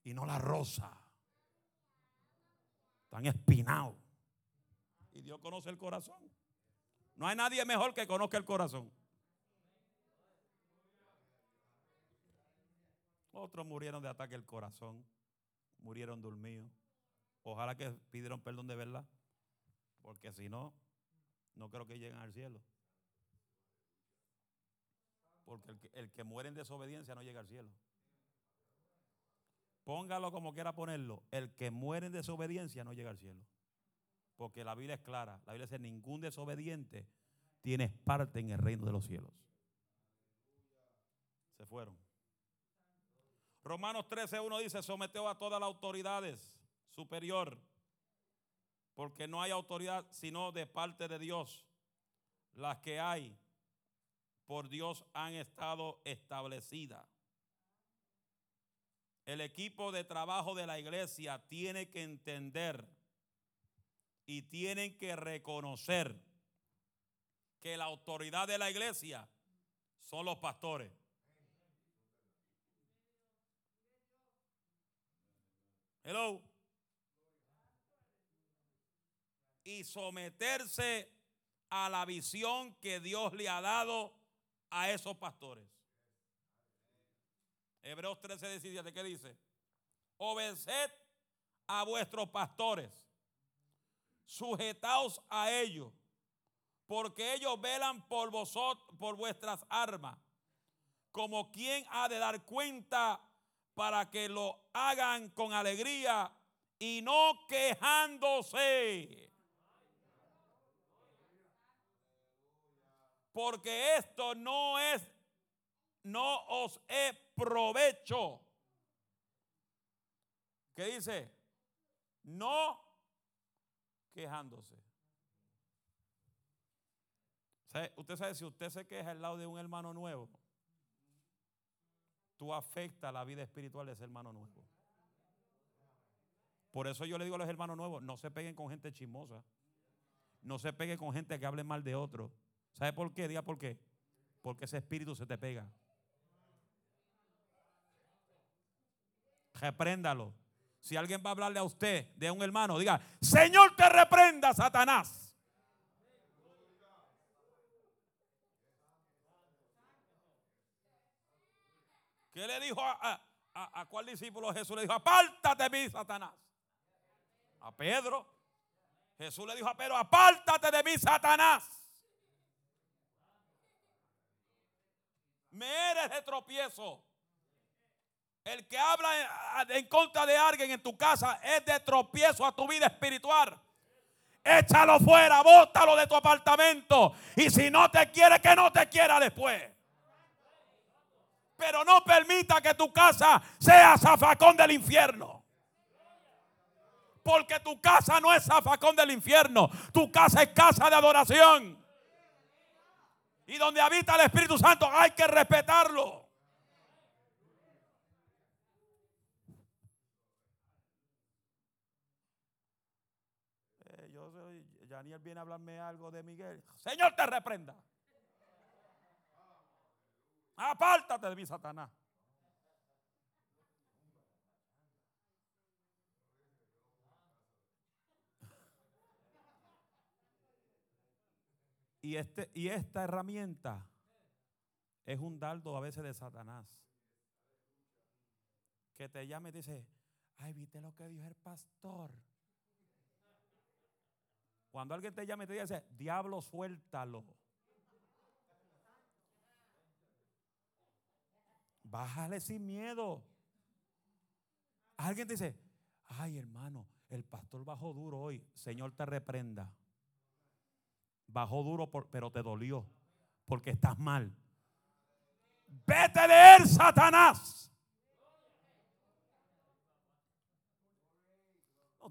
A: y no la rosa. Están espinados. Y Dios conoce el corazón. No hay nadie mejor que conozca el corazón. Otros murieron de ataque al corazón, murieron dormidos. Ojalá que pidieron perdón de verdad, porque si no, no creo que lleguen al cielo. Porque el que, el que muere en desobediencia no llega al cielo. Póngalo como quiera ponerlo. El que muere en desobediencia no llega al cielo. Porque la Biblia es clara. La Biblia dice, ningún desobediente tiene parte en el reino de los cielos. Se fueron. Romanos 13, 1 dice, sometió a todas las autoridades superior. Porque no hay autoridad sino de parte de Dios. Las que hay por Dios han estado establecidas. El equipo de trabajo de la iglesia tiene que entender y tienen que reconocer que la autoridad de la iglesia son los pastores. Hello. Y someterse a la visión que Dios le ha dado a esos pastores. Hebreos 13, 17, ¿qué dice? Obedeced a vuestros pastores, sujetaos a ellos, porque ellos velan por vosotros, por vuestras armas, como quien ha de dar cuenta para que lo hagan con alegría y no quejándose. Porque esto no es, no os es provecho. ¿Qué dice? No quejándose. Usted sabe, si usted se queja al lado de un hermano nuevo, tú afectas la vida espiritual de ese hermano nuevo. Por eso yo le digo a los hermanos nuevos, no se peguen con gente chismosa. No se peguen con gente que hable mal de otro. ¿Sabe por qué? Diga por qué. Porque ese espíritu se te pega. Repréndalo. Si alguien va a hablarle a usted de un hermano, diga, Señor te reprenda, Satanás. ¿Qué le dijo a, a, cuál discípulo Jesús? Le dijo, apártate de mí, Satanás. A Pedro. Jesús le dijo a Pedro, apártate de mí, Satanás. Me eres de tropiezo. El que habla en, contra de alguien en tu casa es de tropiezo a tu vida espiritual. Échalo fuera, bótalo de tu apartamento. Y si no te quiere, que no te quiera después. Pero no permita que tu casa sea zafacón del infierno. Porque tu casa no es zafacón del infierno. Tu casa es casa de adoración. Y donde habita el Espíritu Santo hay que respetarlo. Eh, yo soy, Daniel viene a hablarme algo de Miguel. Señor, te reprenda. Apártate de mí, Satanás. Y, este, y esta herramienta es un dardo a veces de Satanás. Que te llame y dice, ay, viste lo que dijo el pastor. Cuando alguien te llame y te dice, diablo, suéltalo. Bájale sin miedo. Alguien dice, ay hermano, el pastor bajó duro hoy. Señor te reprenda. Bajó duro, pero te dolió. Porque estás mal. Vete de él, Satanás.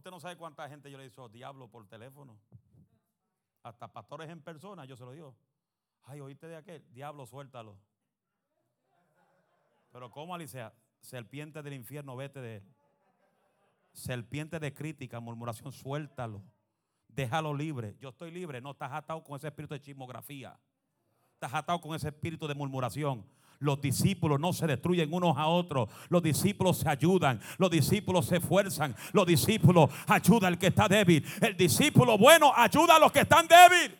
A: Usted no sabe cuánta gente yo le hizo diablo por teléfono. Hasta pastores en persona, yo se lo digo. Ay, oíste de aquel, diablo, suéltalo. Pero ¿cómo, Alicia? Serpiente del infierno, vete de él. Serpiente de crítica, murmuración, suéltalo. Déjalo libre. Yo estoy libre. No estás atado con ese espíritu de chismografía. Estás atado con ese espíritu de murmuración. Los discípulos no se destruyen unos a otros. Los discípulos se ayudan. Los discípulos se esfuerzan. Los discípulos ayudan al que está débil. El discípulo bueno ayuda a los que están débiles.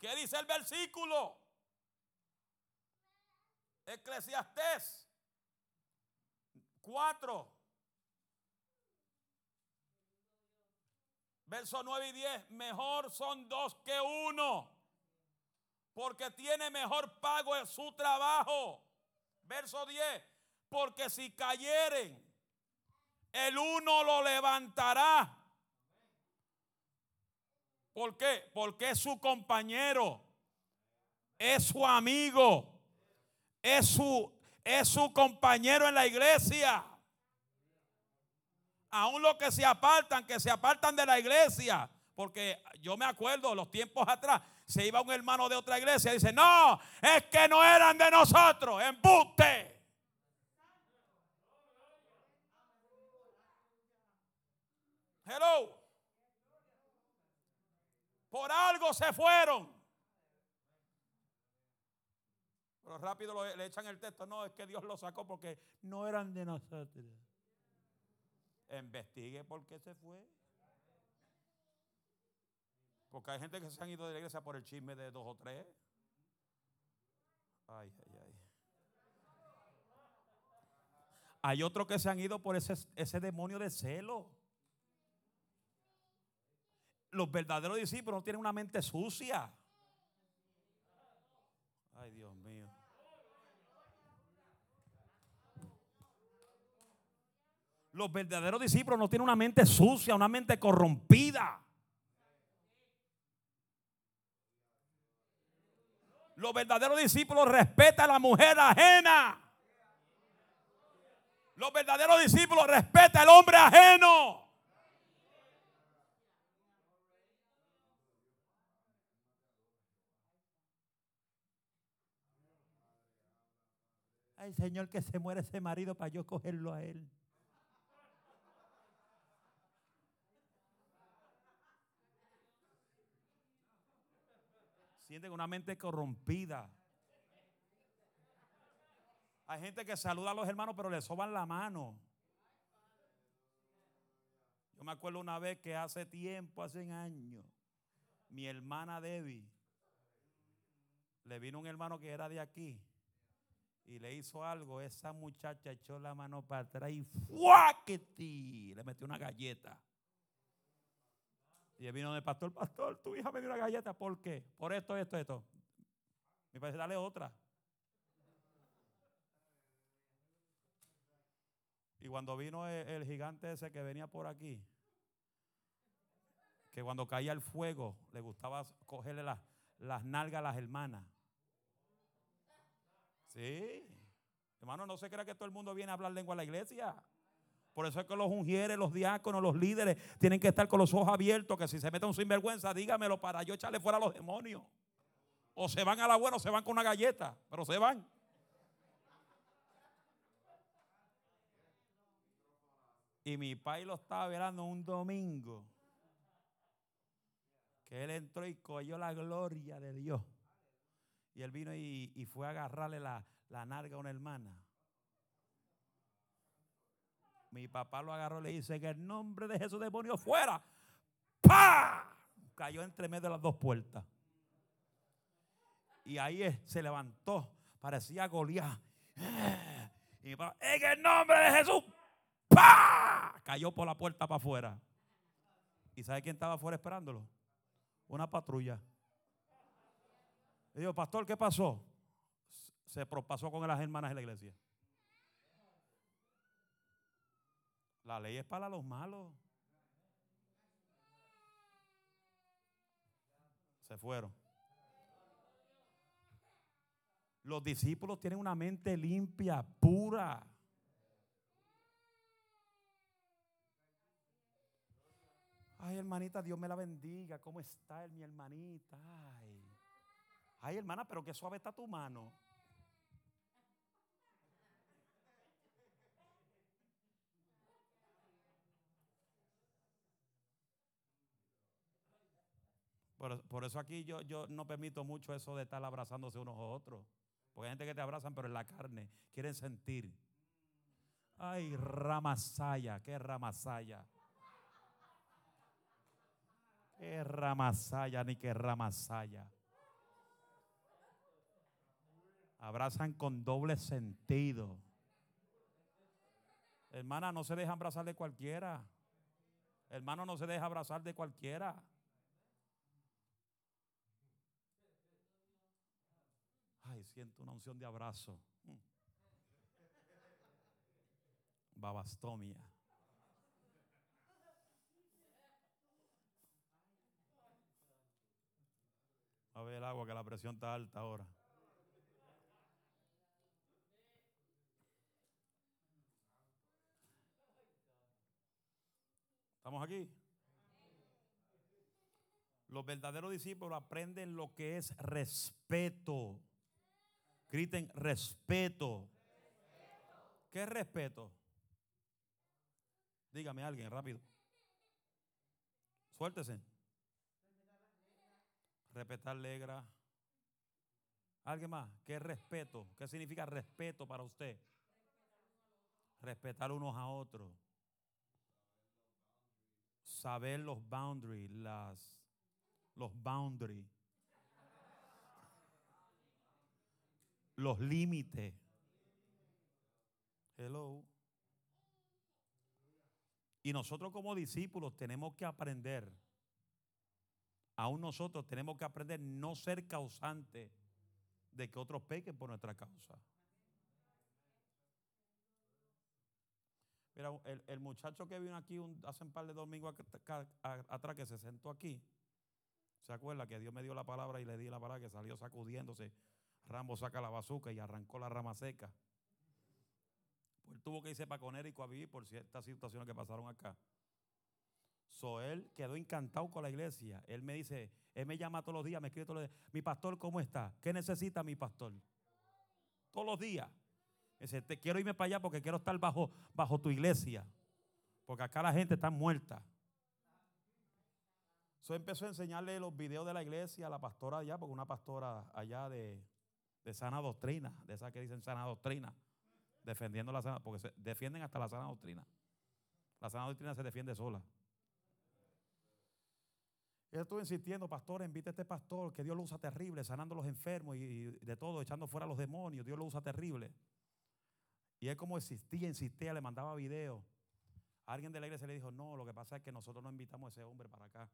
A: ¿Qué dice el versículo? Eclesiastés 4. Verso 9 y 10. Mejor son dos que uno. Porque tiene mejor pago en su trabajo. Verso 10. Porque si cayeren, el uno lo levantará. ¿Por qué? Porque es su compañero. Es su amigo es su, es su compañero en la iglesia. Aún los que se apartan, que se apartan de la iglesia. Porque yo me acuerdo los tiempos atrás, se iba un hermano de otra iglesia y dice, no, es que no eran de nosotros, embuste. Hello. Por algo se fueron. Pero rápido le echan el texto. No, es que Dios lo sacó porque no eran de nosotros. Investigue por qué se fue. Porque hay gente que se han ido de la iglesia por el chisme de dos o tres. Ay, ay, ay. Hay otros que se han ido por ese, ese demonio de celo. Los verdaderos discípulos no tienen una mente sucia. Ay, Dios mío. Los verdaderos discípulos no tienen una mente sucia, una mente corrompida. Los verdaderos discípulos respetan a la mujer ajena. Los verdaderos discípulos respetan al hombre ajeno. Ay, Señor, que se muere ese marido para yo cogerlo a él. Sienten una mente corrompida. Hay gente que saluda a los hermanos, pero le soban la mano. Yo me acuerdo una vez que hace tiempo, hace años, mi hermana Debbie, le vino un hermano que era de aquí y le hizo algo. Esa muchacha echó la mano para atrás y ¡fuaqueti! Le metió una galleta. Y vino del pastor, pastor, tu hija me dio una galleta. ¿Por qué? Por esto, esto, esto. Me parece darle otra. Y cuando vino el, gigante ese que venía por aquí, que cuando caía el fuego le gustaba cogerle las nalgas a las hermanas. Sí. Hermano, no se crea que todo el mundo viene a hablar lengua a la iglesia. Por eso es que los ungieres, los diáconos, los líderes tienen que estar con los ojos abiertos. Que si se meten un sinvergüenza, dígamelo para yo echarle fuera a los demonios. O se van a la buena o se van con una galleta, pero se van. Y mi padre lo estaba velando un domingo. Que él entró y cogió la gloria de Dios. Y él vino y, fue a agarrarle la, la narga a una hermana. Mi papá lo agarró y le dice que el nombre de Jesús demonio fuera. ¡Pah! Cayó entre medio de las dos puertas. Y ahí se levantó. Parecía Goliat. Y mi papá, en el nombre de Jesús. ¡Pah! Cayó por la puerta para afuera. ¿Y sabe quién estaba afuera esperándolo? Una patrulla. Y dijo, pastor, ¿qué pasó? Se propasó con las hermanas de la iglesia. La ley es para los malos. Se fueron. Los discípulos tienen una mente limpia, pura. Ay, hermanita, Dios me la bendiga. ¿Cómo está mi hermanita? Ay. Ay, hermana, pero qué suave está tu mano. Por, eso aquí yo, yo no permito mucho eso de estar abrazándose unos a otros. Porque hay gente que te abrazan, pero en la carne. Quieren sentir. Ay, ramasaya, qué ramasaya. Qué ramasaya, ni qué ramasaya. Abrazan con doble sentido. Hermana, no se deja abrazar de cualquiera. Hermano, no se deja abrazar de cualquiera. Ay, siento una unción de abrazo. Mm. Babastomia. A ver el agua que la presión está alta ahora. ¿Estamos aquí? Los verdaderos discípulos aprenden lo que es respeto. Griten respeto. ¿Qué es respeto? Dígame alguien rápido. Suéltese. Respetar legra. ¿Alguien más? ¿Qué es respeto? ¿Qué significa respeto para usted? Respetar unos a otros. Saber los boundaries, las, los boundaries. Los límites. Hello. Y nosotros como discípulos tenemos que aprender, aún nosotros tenemos que aprender no ser causante de que otros pequen por nuestra causa. Mira, el, muchacho que vino aquí hace un par de domingos atrás que se sentó aquí, ¿se acuerda que Dios me dio la palabra y le di la palabra que salió sacudiéndose? Rambo saca la bazuca y arrancó la rama seca. Pues tuvo que irse para Conérico a vivir por ciertas situaciones que pasaron acá. So, él quedó encantado con la iglesia. Él me dice, él me llama todos los días, me escribe todos los días. Mi pastor, ¿cómo está? ¿Qué necesita mi pastor? Todos los días. Dice, te quiero irme para allá porque quiero estar bajo, bajo tu iglesia. Porque acá la gente está muerta. So, empezó a enseñarle los videos de la iglesia a la pastora allá, porque una pastora allá de, de sana doctrina, de esas que dicen sana doctrina defendiendo la sana, porque se defienden hasta la sana doctrina. La sana doctrina se defiende sola. Yo estuve insistiendo, pastor, invite a este pastor, que Dios lo usa terrible, sanando a los enfermos y, de todo, echando fuera a los demonios. Dios lo usa terrible. Y él como insistía, insistía, le mandaba videos. Alguien de la iglesia le dijo, no, lo que pasa es que nosotros no invitamos a ese hombre para acá.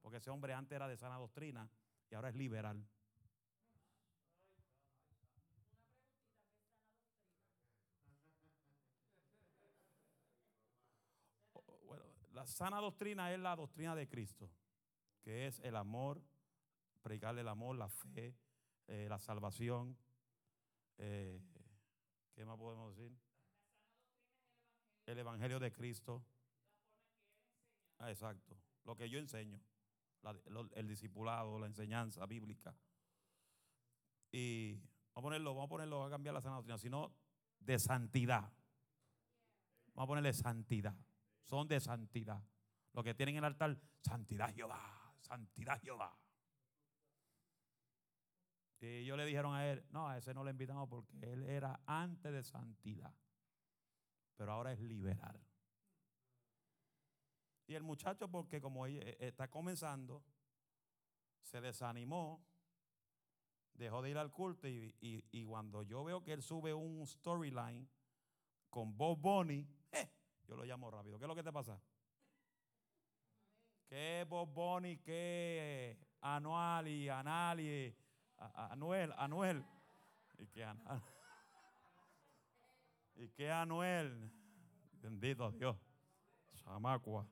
A: Porque ese hombre antes era de sana doctrina y ahora es liberal. La sana doctrina es la doctrina de Cristo, que es el amor, predicarle el amor, la fe, eh, la salvación. Eh, ¿Qué más podemos decir? El Evangelio de Cristo. Ah, exacto. Lo que yo enseño. el discipulado, la enseñanza bíblica. Y vamos a ponerlo, vamos a ponerlo, vamos a cambiar la sana doctrina, sino de santidad. Vamos a ponerle santidad son de santidad. Los que tienen el altar, santidad Jehová, santidad Jehová. Y ellos le dijeron a él, no, a ese no le invitamos porque él era antes de santidad, pero ahora es liberal. Y el muchacho, porque como eh, está comenzando, se desanimó, dejó de ir al culto y, y cuando yo veo que él sube un storyline con Bob Bonnie, eh, yo lo llamo rápido. ¿Qué es lo que te pasa? ¿Qué Bob ¿Qué Anual y Anal y Anuel? Anuel. ¿Y qué Anuel? ¿Y qué Anuel? Bendito Dios. Chamacua.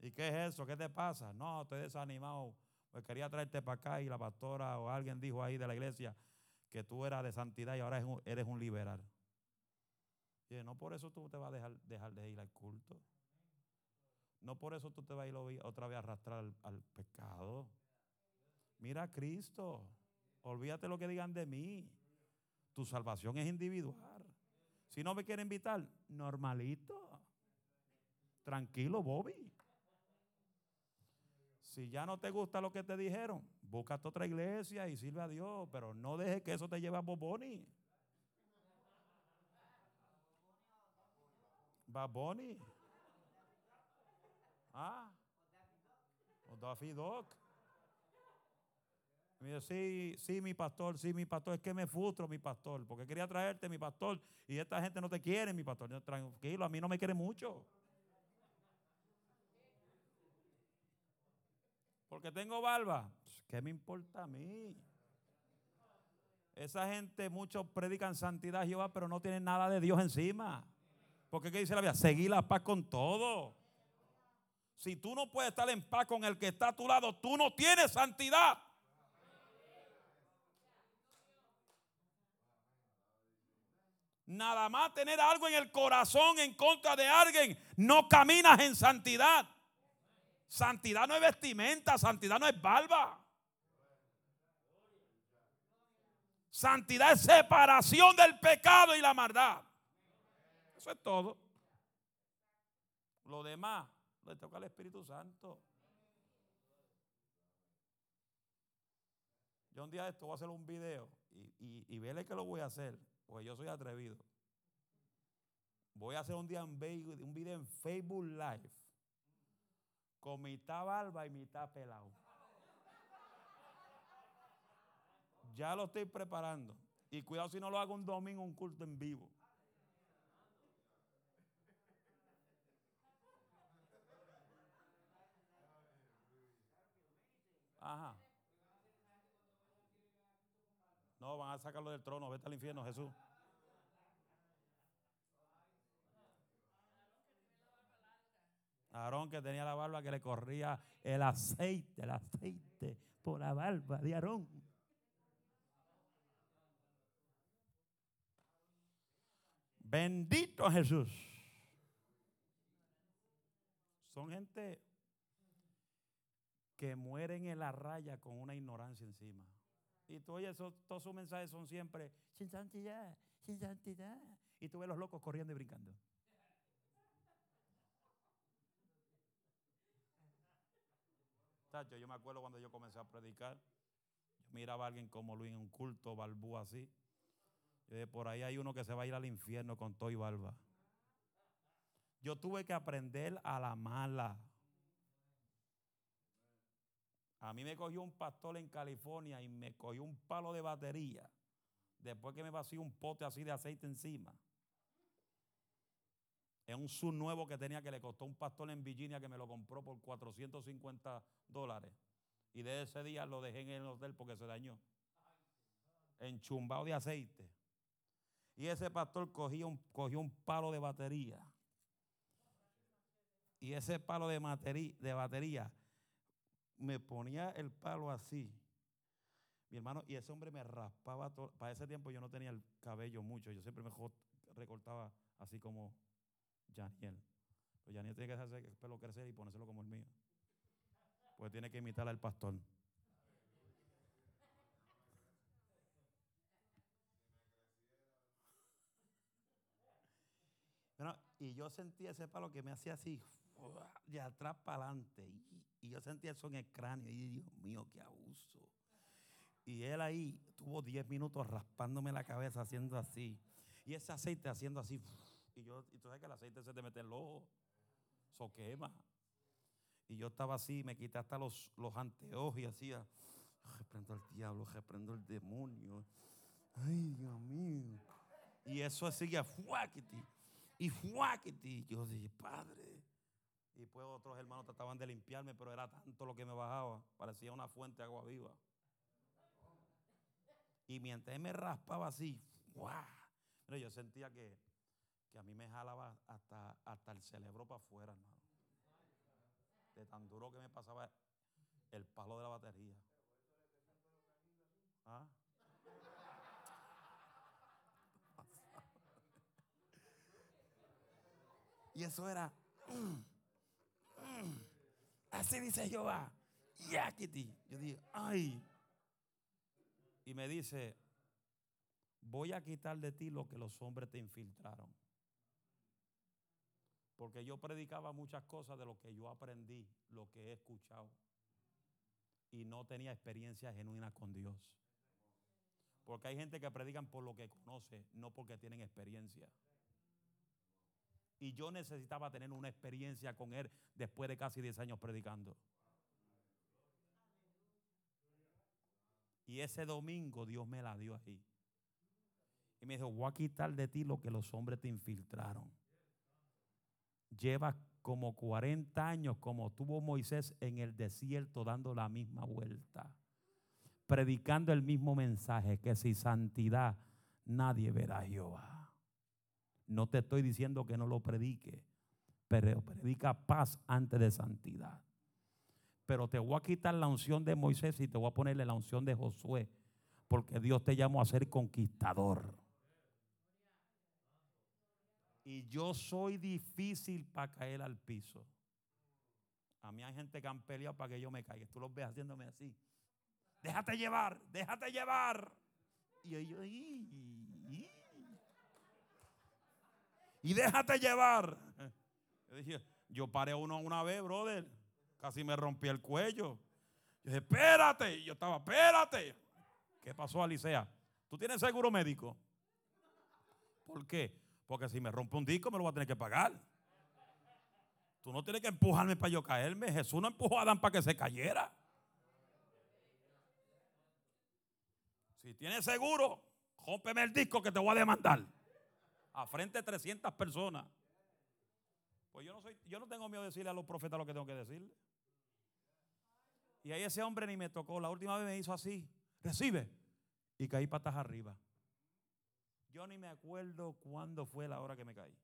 A: ¿Y qué es eso? ¿Qué te pasa? No, estoy desanimado. Pues quería traerte para acá y la pastora o alguien dijo ahí de la iglesia que tú eras de santidad y ahora eres un liberal no por eso tú te vas a dejar, dejar de ir al culto. No por eso tú te vas a ir otra vez a arrastrar al, pecado. Mira a Cristo. Olvídate lo que digan de mí. Tu salvación es individual. Si no me quiere invitar, normalito. Tranquilo, Bobby. Si ya no te gusta lo que te dijeron, búscate otra iglesia y sirve a Dios, pero no dejes que eso te lleve a Boboni. Baboni. Ah. O Daffy Doc. Dice, sí, sí, mi pastor, sí, mi pastor, es que me frustro, mi pastor, porque quería traerte, mi pastor, y esta gente no te quiere, mi pastor. Tranquilo, a mí no me quiere mucho. Porque tengo barba. ¿Qué me importa a mí? Esa gente, muchos predican santidad a Jehová, pero no tienen nada de Dios encima. Porque ¿qué dice la Biblia? Seguir la paz con todo. Si tú no puedes estar en paz con el que está a tu lado, tú no tienes santidad. Nada más tener algo en el corazón en contra de alguien, no caminas en santidad. Santidad no es vestimenta, santidad no es barba. Santidad es separación del pecado y la maldad. Eso es todo. Lo demás le toca al Espíritu Santo. Yo un día de esto voy a hacer un video y, y, vele que lo voy a hacer, porque yo soy atrevido. Voy a hacer un día un video en Facebook Live con mitad barba y mitad pelado. Ya lo estoy preparando. Y cuidado si no lo hago un domingo, un culto en vivo. Ajá. No, van a sacarlo del trono. Vete al infierno, Jesús. Aarón que tenía la barba que le corría el aceite, el aceite por la barba de Aarón. Bendito Jesús. Son gente que mueren en la raya con una ignorancia encima. Y tú oyes, todos sus mensajes son siempre, sin santidad, sin santidad. Y tú ves los locos corriendo y brincando. yo me acuerdo cuando yo comencé a predicar, yo miraba a alguien como Luis en un culto, balbú así. Yo por ahí hay uno que se va a ir al infierno con todo y barba. Yo tuve que aprender a la mala. A mí me cogió un pastor en California y me cogió un palo de batería. Después que me vació un pote así de aceite encima. Es un sub nuevo que tenía que le costó un pastor en Virginia que me lo compró por 450 dólares. Y de ese día lo dejé en el hotel porque se dañó. Enchumbado de aceite. Y ese pastor cogió un, cogió un palo de batería. Y ese palo de batería me ponía el palo así. Mi hermano, y ese hombre me raspaba todo. Para ese tiempo yo no tenía el cabello mucho. Yo siempre me recortaba así como Janiel. Pues Janiel tiene que hacer el pelo crecer y ponérselo como el mío. Pues tiene que imitar al pastor. y yo sentía ese palo que me hacía así, de atrás para adelante. Y, yo sentía eso en el cráneo. Y Dios mío, qué abuso. Y él ahí tuvo 10 minutos raspándome la cabeza haciendo así. Y ese aceite haciendo así. Y yo, y tú sabes que el aceite se te mete en el ojo. Eso quema. Y yo estaba así, me quité hasta los, los anteojos y hacía, reprendo al diablo, reprendo el demonio. Ay, Dios mío. Y eso seguía fuáquiti. Y fuáquiti. Yo dije, Padre. Y después otros hermanos trataban de limpiarme, pero era tanto lo que me bajaba. Parecía una fuente de agua viva. Y mientras me raspaba así, ¡guau! yo sentía que que a mí me jalaba hasta, hasta el cerebro para afuera, hermano. De tan duro que me pasaba el palo de la batería. ¿Ah? [LAUGHS] Y eso era. [CLEARS THROAT] así dice Jehová. Yo digo, ay. Y me dice, voy a quitar de ti lo que los hombres te infiltraron. Porque yo predicaba muchas cosas de lo que yo aprendí, lo que he escuchado. y no tenía experiencia genuina con Dios. Porque hay gente que predican por lo que conoce, no porque tienen experiencia. Y yo necesitaba tener una experiencia con Él después de casi 10 años predicando. Y ese domingo Dios me la dio ahí. Y me dijo, voy a quitar de ti lo que los hombres te infiltraron. Llevas como 40 años como tuvo Moisés en el desierto dando la misma vuelta. Predicando el mismo mensaje, que sin santidad nadie verá a Jehová. No te estoy diciendo que no lo predique, pero predica paz antes de santidad. Pero te voy a quitar la unción de Moisés y te voy a ponerle la unción de Josué, porque Dios te llamó a ser conquistador. Y yo soy difícil para caer al piso. A mí hay gente que han peleado para que yo me caiga. Tú los ves haciéndome así. Déjate llevar, déjate llevar. Y yo, y, y déjate llevar. [LAUGHS] Yo dije, yo paré uno una vez, brother. Casi me rompí el cuello. Yo dije, espérate. Y yo estaba, espérate. ¿Qué pasó, Alicia? ¿Tú tienes seguro médico? ¿Por qué? Porque si me rompe un disco me lo voy a tener que pagar. Tú no tienes que empujarme para yo caerme. Jesús no empujó a Adán para que se cayera. Si tienes seguro, rómpeme el disco que te voy a demandar. A frente de 300 personas. Pues yo no, soy, yo no tengo miedo de decirle a los profetas lo que tengo que decirle. Y ahí ese hombre ni me tocó. La última vez me hizo así. Recibe. Y caí patas arriba. Yo ni me acuerdo cuándo fue la hora que me caí.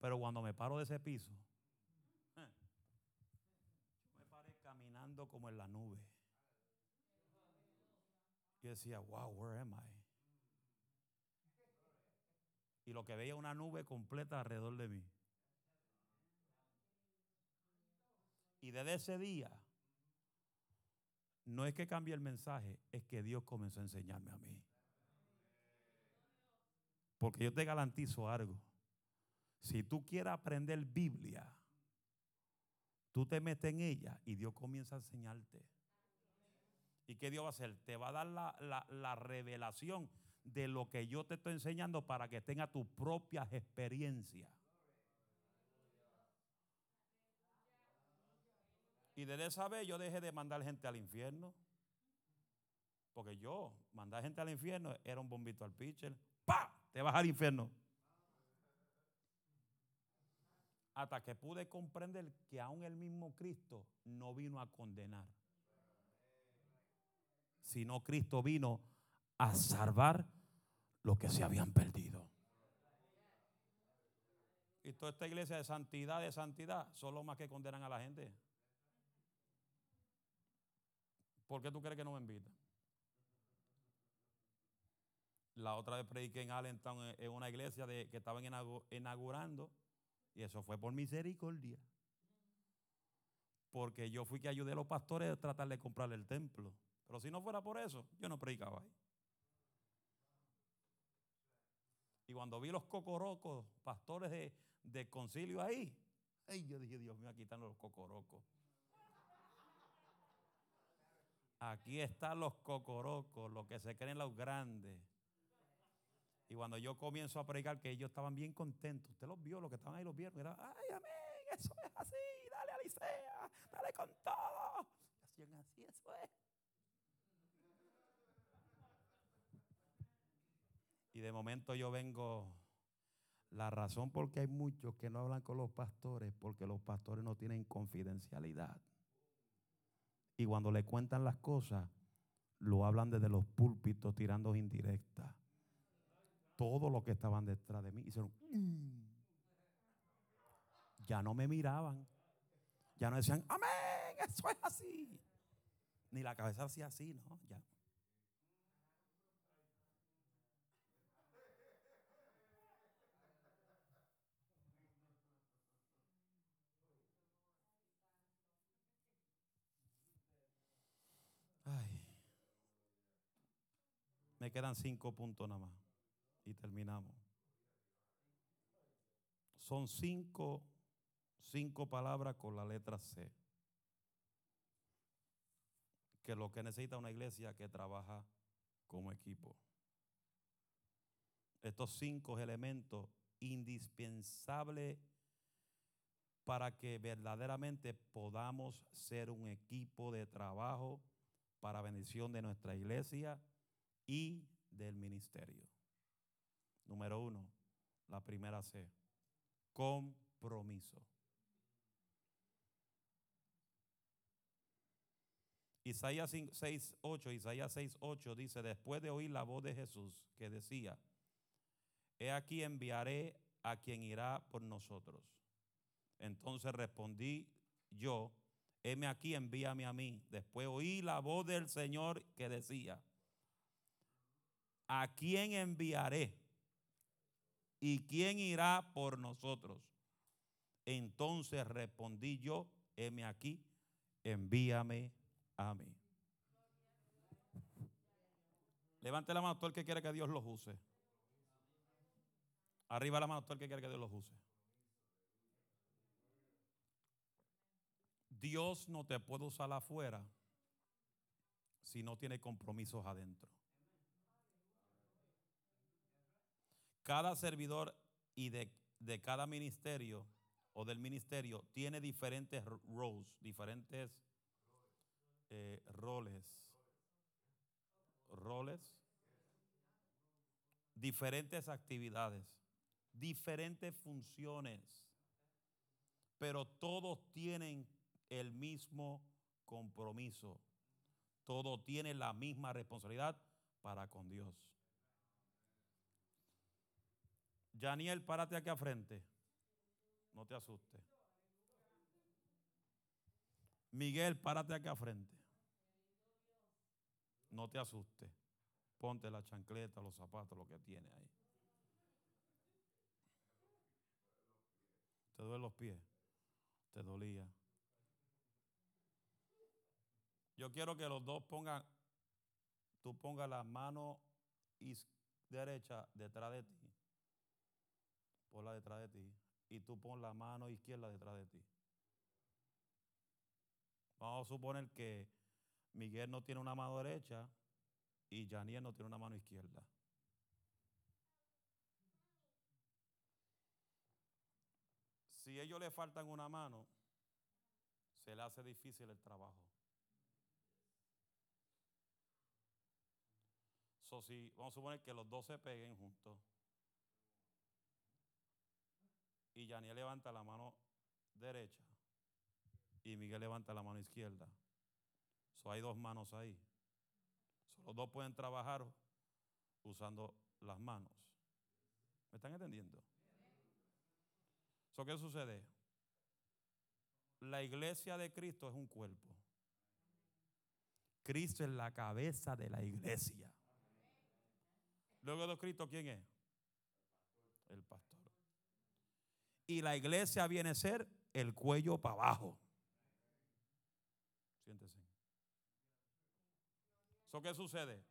A: Pero cuando me paro de ese piso, eh, me paré caminando como en la nube. Y decía, wow, where am I? Y lo que veía una nube completa alrededor de mí. Y desde ese día, no es que cambie el mensaje, es que Dios comenzó a enseñarme a mí. Porque yo te garantizo algo. Si tú quieres aprender Biblia, tú te metes en ella y Dios comienza a enseñarte. ¿Y qué Dios va a hacer? Te va a dar la, revelación de lo que yo te estoy enseñando para que tenga tus propias experiencias. Y desde esa vez yo dejé de mandar gente al infierno. Porque yo, mandar gente al infierno era un bombito al pitcher. ¡Pah! te vas al infierno. Hasta que pude comprender que aún el mismo Cristo no vino a condenar, sino Cristo vino a salvar lo que se habían perdido. Y toda esta iglesia de santidad, de santidad, solo más que condenan a la gente. ¿Por qué tú crees que no me invitan? La otra vez prediqué en Allentown en una iglesia de, que estaban inaugurando y eso fue por misericordia. Porque yo fui que ayudé a los pastores a tratar de comprarle el templo. Pero si no fuera por eso, yo no predicaba ahí. Y cuando vi los cocorocos, pastores de, de concilio ahí, ay, yo dije, Dios mío, aquí están los cocorocos. Aquí están los cocorocos, los que se creen los grandes. Y cuando yo comienzo a predicar, que ellos estaban bien contentos. Usted los vio, los que estaban ahí los vieron. Era, ay, amén, eso es así, dale Alicia, dale con todo. Hacían así, eso es. Y de momento yo vengo, la razón por qué hay muchos que no hablan con los pastores, porque los pastores no tienen confidencialidad. Y cuando le cuentan las cosas, lo hablan desde los púlpitos tirando indirectas todos los que estaban detrás de mí hicieron, mm". ya no me miraban, ya no decían, amén, eso es así. Ni la cabeza hacía así, no, ya. Me quedan cinco puntos nada más y terminamos. Son cinco, cinco palabras con la letra C. que lo que necesita una iglesia que trabaja como equipo. Estos cinco elementos indispensables para que verdaderamente podamos ser un equipo de trabajo para bendición de nuestra iglesia y del ministerio. Número uno, la primera C, compromiso. Isaías 6.8, Isaías 6.8 dice, después de oír la voz de Jesús que decía, he aquí enviaré a quien irá por nosotros. Entonces respondí yo, heme aquí, envíame a mí. Después oí la voz del Señor que decía, ¿a quién enviaré? ¿Y quién irá por nosotros? Entonces respondí yo, heme aquí, envíame a mí. Levante la mano todo el que quiere que Dios los use. Arriba la mano todo el que quiere que Dios los use. Dios no te puede usar afuera si no tiene compromisos adentro. Cada servidor y de, de cada ministerio o del ministerio tiene diferentes roles, diferentes eh, roles, roles, diferentes actividades, diferentes funciones, pero todos tienen el mismo compromiso, todos tienen la misma responsabilidad para con Dios. Janiel, párate aquí a frente. No te asustes. Miguel, párate aquí a frente. No te asustes. Ponte la chancleta, los zapatos, lo que tiene ahí. ¿Te duelen los pies? ¿Te dolía? Yo quiero que los dos pongan, tú pongas la mano derecha detrás de ti. Ponla detrás de ti. Y tú pon la mano izquierda detrás de ti. Vamos a suponer que Miguel no tiene una mano derecha y Janiel no tiene una mano izquierda. Si ellos le faltan una mano, se le hace difícil el trabajo. So, si, vamos a suponer que los dos se peguen juntos y Janiel levanta la mano derecha y Miguel levanta la mano izquierda. So, hay dos manos ahí. los dos pueden trabajar usando las manos. ¿Me están entendiendo? So, ¿Qué sucede? La iglesia de Cristo es un cuerpo. Cristo es la cabeza de la iglesia. Luego de Cristo, ¿quién es? El pastor. Y la iglesia viene a ser el cuello para abajo. Siéntese. ¿So qué sucede?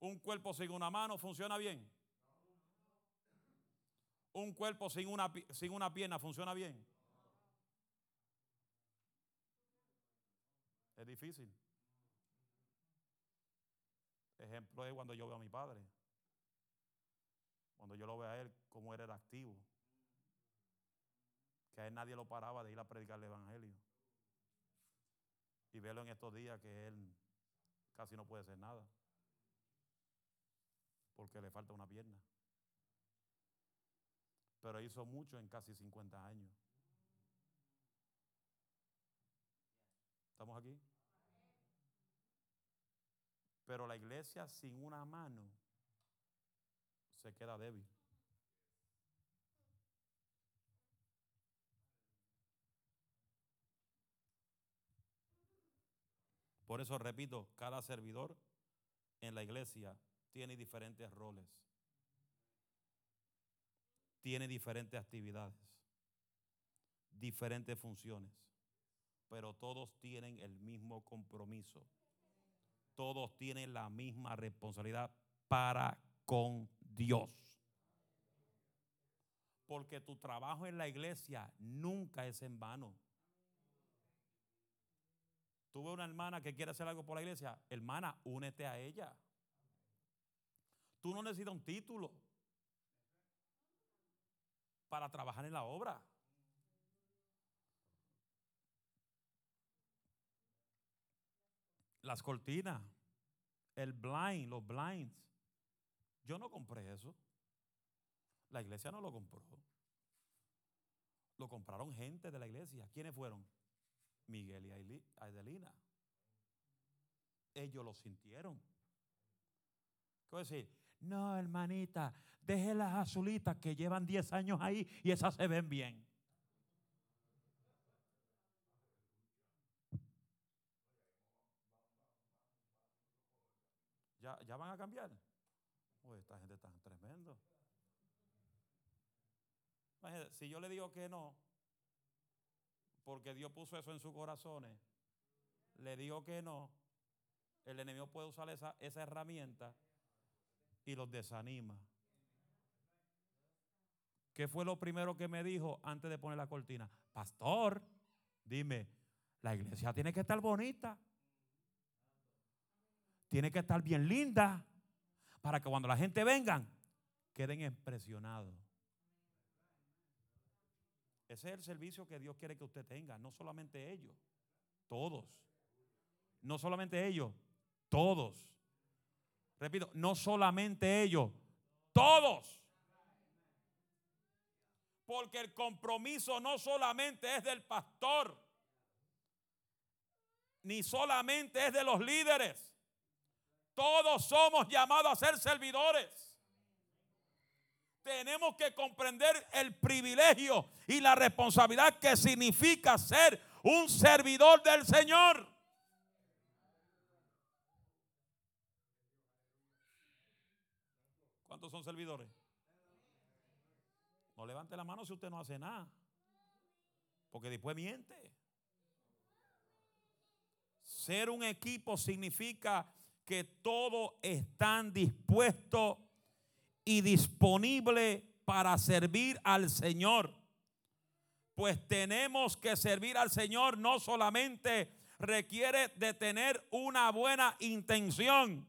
A: Un cuerpo sin una mano funciona bien. Un cuerpo sin una, sin una pierna funciona bien. Es difícil. Ejemplo es cuando yo veo a mi padre. Cuando yo lo veo a él, como él era activo. Que a él nadie lo paraba de ir a predicar el Evangelio. Y verlo en estos días que él casi no puede hacer nada. Porque le falta una pierna. Pero hizo mucho en casi 50 años. ¿Estamos aquí? Pero la iglesia sin una mano se queda débil. Por eso repito, cada servidor en la iglesia tiene diferentes roles, tiene diferentes actividades, diferentes funciones, pero todos tienen el mismo compromiso, todos tienen la misma responsabilidad para con Dios. Porque tu trabajo en la iglesia nunca es en vano. Tuve una hermana que quiere hacer algo por la iglesia. Hermana, únete a ella. Tú no necesitas un título para trabajar en la obra. Las cortinas, el blind, los blinds. Yo no compré eso. La iglesia no lo compró. Lo compraron gente de la iglesia. ¿Quiénes fueron? Miguel y Adelina. Ellos lo sintieron. ¿Qué voy a decir? No, hermanita, deje las azulitas que llevan 10 años ahí y esas se ven bien. ¿Ya, ya van a cambiar? Uy, esta gente tan tremendo. Si yo le digo que no, porque Dios puso eso en sus corazones, le digo que no, el enemigo puede usar esa, esa herramienta y los desanima. ¿Qué fue lo primero que me dijo antes de poner la cortina? Pastor, dime, la iglesia tiene que estar bonita. Tiene que estar bien linda para que cuando la gente venga queden impresionados. Ese es el servicio que Dios quiere que usted tenga, no solamente ellos, todos. No solamente ellos, todos. Repito, no solamente ellos, todos. Porque el compromiso no solamente es del pastor, ni solamente es de los líderes. Todos somos llamados a ser servidores tenemos que comprender el privilegio y la responsabilidad que significa ser un servidor del Señor. ¿Cuántos son servidores? No levante la mano si usted no hace nada. Porque después miente. Ser un equipo significa que todos están dispuestos y disponible para servir al Señor. Pues tenemos que servir al Señor no solamente requiere de tener una buena intención,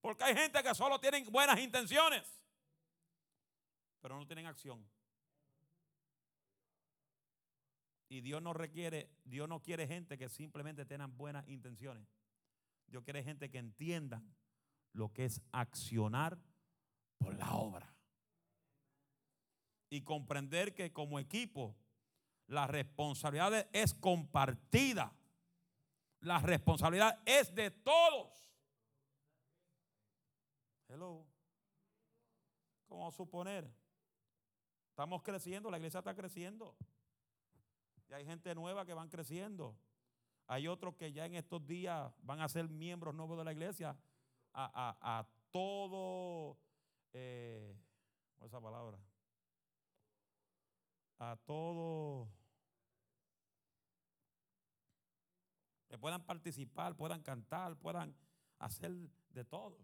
A: porque hay gente que solo tienen buenas intenciones, pero no tienen acción. Y Dios no requiere, Dios no quiere gente que simplemente tengan buenas intenciones. Dios quiere gente que entiendan lo que es accionar por la obra. Y comprender que como equipo la responsabilidad es compartida. La responsabilidad es de todos. Hello. ¿Cómo suponer? Estamos creciendo, la iglesia está creciendo. Y hay gente nueva que van creciendo. Hay otros que ya en estos días van a ser miembros nuevos de la iglesia. A, a, a todo eh, esa palabra, a todo, que puedan participar, puedan cantar, puedan hacer de todo.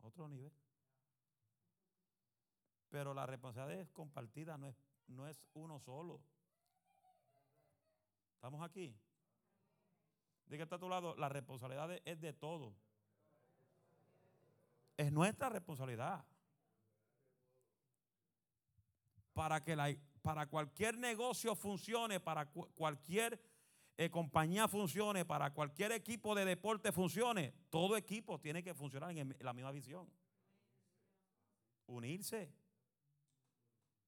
A: Otro nivel. Pero la responsabilidad es compartida, no es, no es uno solo. ¿Estamos aquí? Diga está a tu lado, la responsabilidad es de todos. Es nuestra responsabilidad. Para que la, para cualquier negocio funcione, para cualquier eh, compañía funcione, para cualquier equipo de deporte funcione, todo equipo tiene que funcionar en, la misma visión. Unirse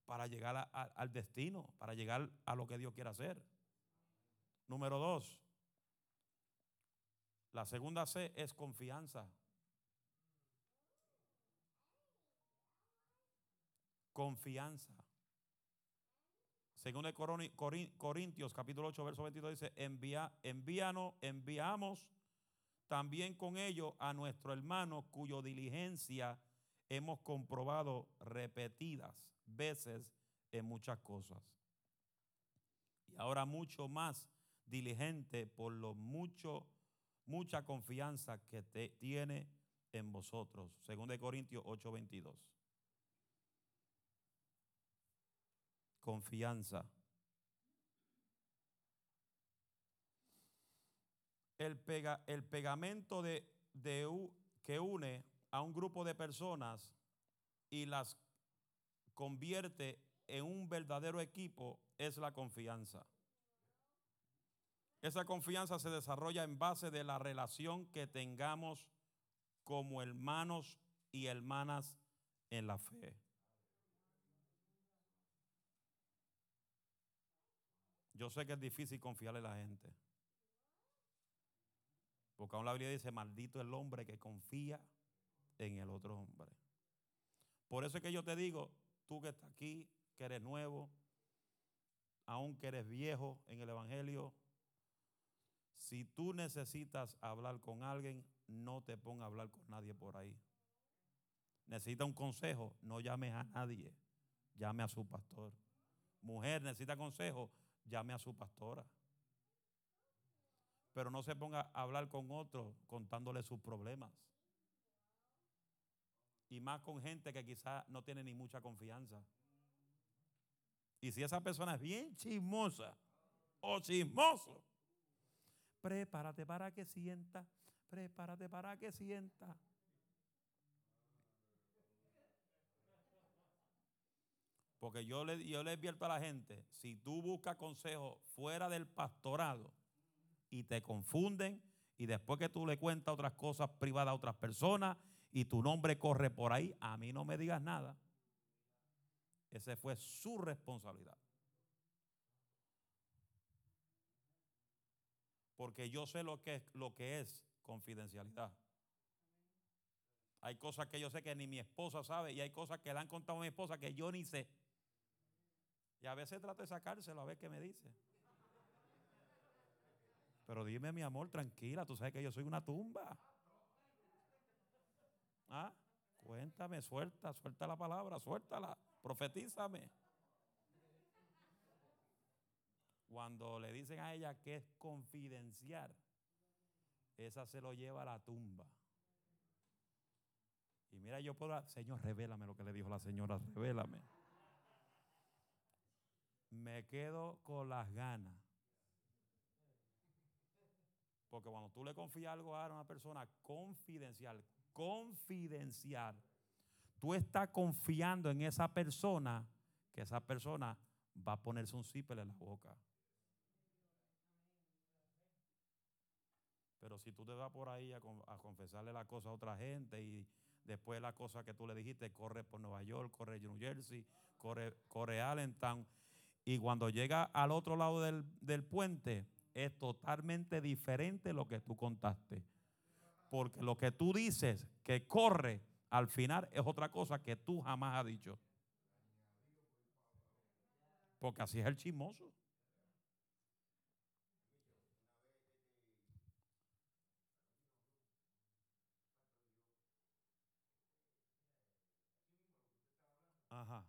A: para llegar al destino, para llegar a lo que Dios quiere hacer. Número dos, la segunda C es confianza. Confianza. Según el Corintios capítulo 8 verso 22 dice, envía, envíanos, enviamos también con ellos a nuestro hermano cuyo diligencia hemos comprobado repetidas veces en muchas cosas. Y ahora mucho más diligente por lo mucho, mucha confianza que te tiene en vosotros. Según de Corintios 8, confianza. el, pega, el pegamento de, de que une a un grupo de personas y las convierte en un verdadero equipo es la confianza. Esa confianza se desarrolla en base de la relación que tengamos como hermanos y hermanas en la fe. Yo sé que es difícil confiarle a la gente. Porque aún la Biblia dice, maldito el hombre que confía en el otro hombre. Por eso es que yo te digo, tú que estás aquí, que eres nuevo, aún que eres viejo en el Evangelio, si tú necesitas hablar con alguien, no te pongas a hablar con nadie por ahí. Necesita un consejo, no llames a nadie, llame a su pastor. Mujer necesita consejo, llame a su pastora. Pero no se ponga a hablar con otro contándole sus problemas. Y más con gente que quizás no tiene ni mucha confianza. Y si esa persona es bien chismosa o chismoso, prepárate para que sienta, prepárate para que sienta. Porque yo le, yo le advierto a la gente, si tú buscas consejo fuera del pastorado y te confunden y después que tú le cuentas otras cosas privadas a otras personas y tu nombre corre por ahí, a mí no me digas nada. Esa fue su responsabilidad. Porque yo sé lo que lo que es confidencialidad. Hay cosas que yo sé que ni mi esposa sabe y hay cosas que le han contado a mi esposa que yo ni sé. Y a veces trato de sacárselo a ver qué me dice. Pero dime, mi amor, tranquila, tú sabes que yo soy una tumba. ¿Ah? Cuéntame, suelta, suelta la palabra, suéltala, profetízame. Cuando le dicen a ella que es confidencial, esa se lo lleva a la tumba. Y mira, yo puedo, Señor, revélame lo que le dijo la señora, revélame. Me quedo con las ganas. Porque cuando tú le confías algo a una persona confidencial, confidencial, tú estás confiando en esa persona que esa persona va a ponerse un zipper en la boca. Pero si tú te vas por ahí a confesarle la cosa a otra gente y después la cosa que tú le dijiste, corre por Nueva York, corre New Jersey, corre, corre Allentown, y cuando llega al otro lado del, del puente, es totalmente diferente lo que tú contaste. Porque lo que tú dices que corre al final es otra cosa que tú jamás has dicho. Porque así es el chismoso. Ajá.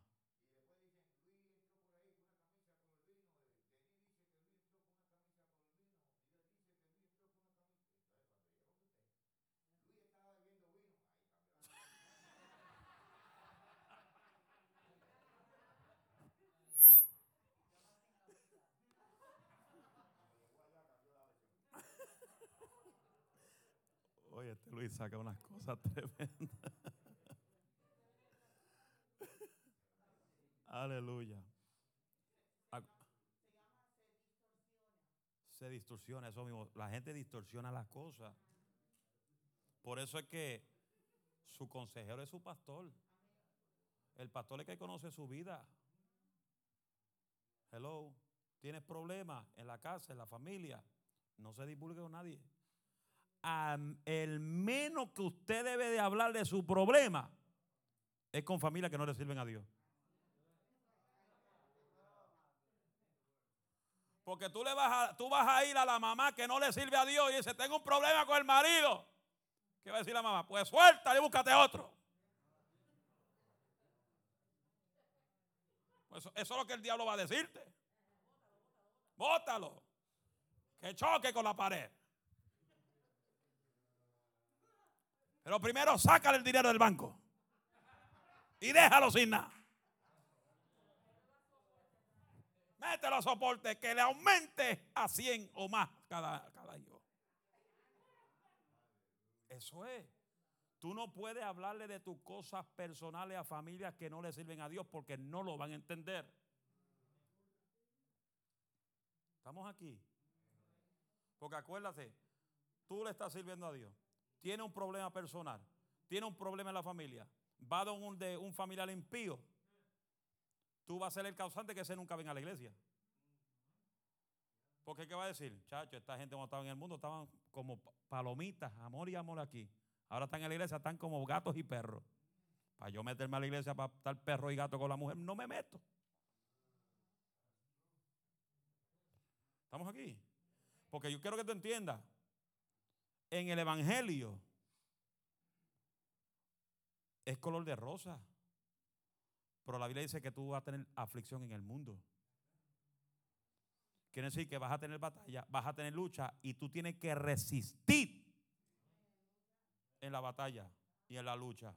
A: Oye, Luis saca unas cosas [LAUGHS] tremendas. Aleluya. Se distorsiona eso mismo. La gente distorsiona las cosas. Por eso es que su consejero es su pastor. El pastor es que conoce su vida. Hello. ¿Tienes problemas en la casa, en la familia? No se divulgue con nadie. El menos que usted debe de hablar de su problema es con familia que no le sirven a Dios. Porque tú, le vas a, tú vas a ir a la mamá que no le sirve a Dios y dice, tengo un problema con el marido. ¿Qué va a decir la mamá? Pues suéltale y búscate otro. Pues eso es lo que el diablo va a decirte. Bótalo. Que choque con la pared. Pero primero sácale el dinero del banco. Y déjalo sin nada. Mételo a soporte que le aumente a 100 o más cada, cada hijo. Eso es. Tú no puedes hablarle de tus cosas personales a familias que no le sirven a Dios porque no lo van a entender. ¿Estamos aquí? Porque acuérdate, tú le estás sirviendo a Dios. Tiene un problema personal. Tiene un problema en la familia. Va de un, de un familiar impío. Tú vas a ser el causante que ese nunca venga a la iglesia. Porque ¿qué va a decir? Chacho, esta gente cuando estaba en el mundo estaban como palomitas, amor y amor aquí. Ahora están en la iglesia, están como gatos y perros. Para yo meterme a la iglesia para estar perro y gato con la mujer, no me meto. ¿Estamos aquí? Porque yo quiero que tú entiendas. En el Evangelio es color de rosa. Pero la Biblia dice que tú vas a tener aflicción en el mundo. Quiere decir que vas a tener batalla, vas a tener lucha y tú tienes que resistir en la batalla y en la lucha.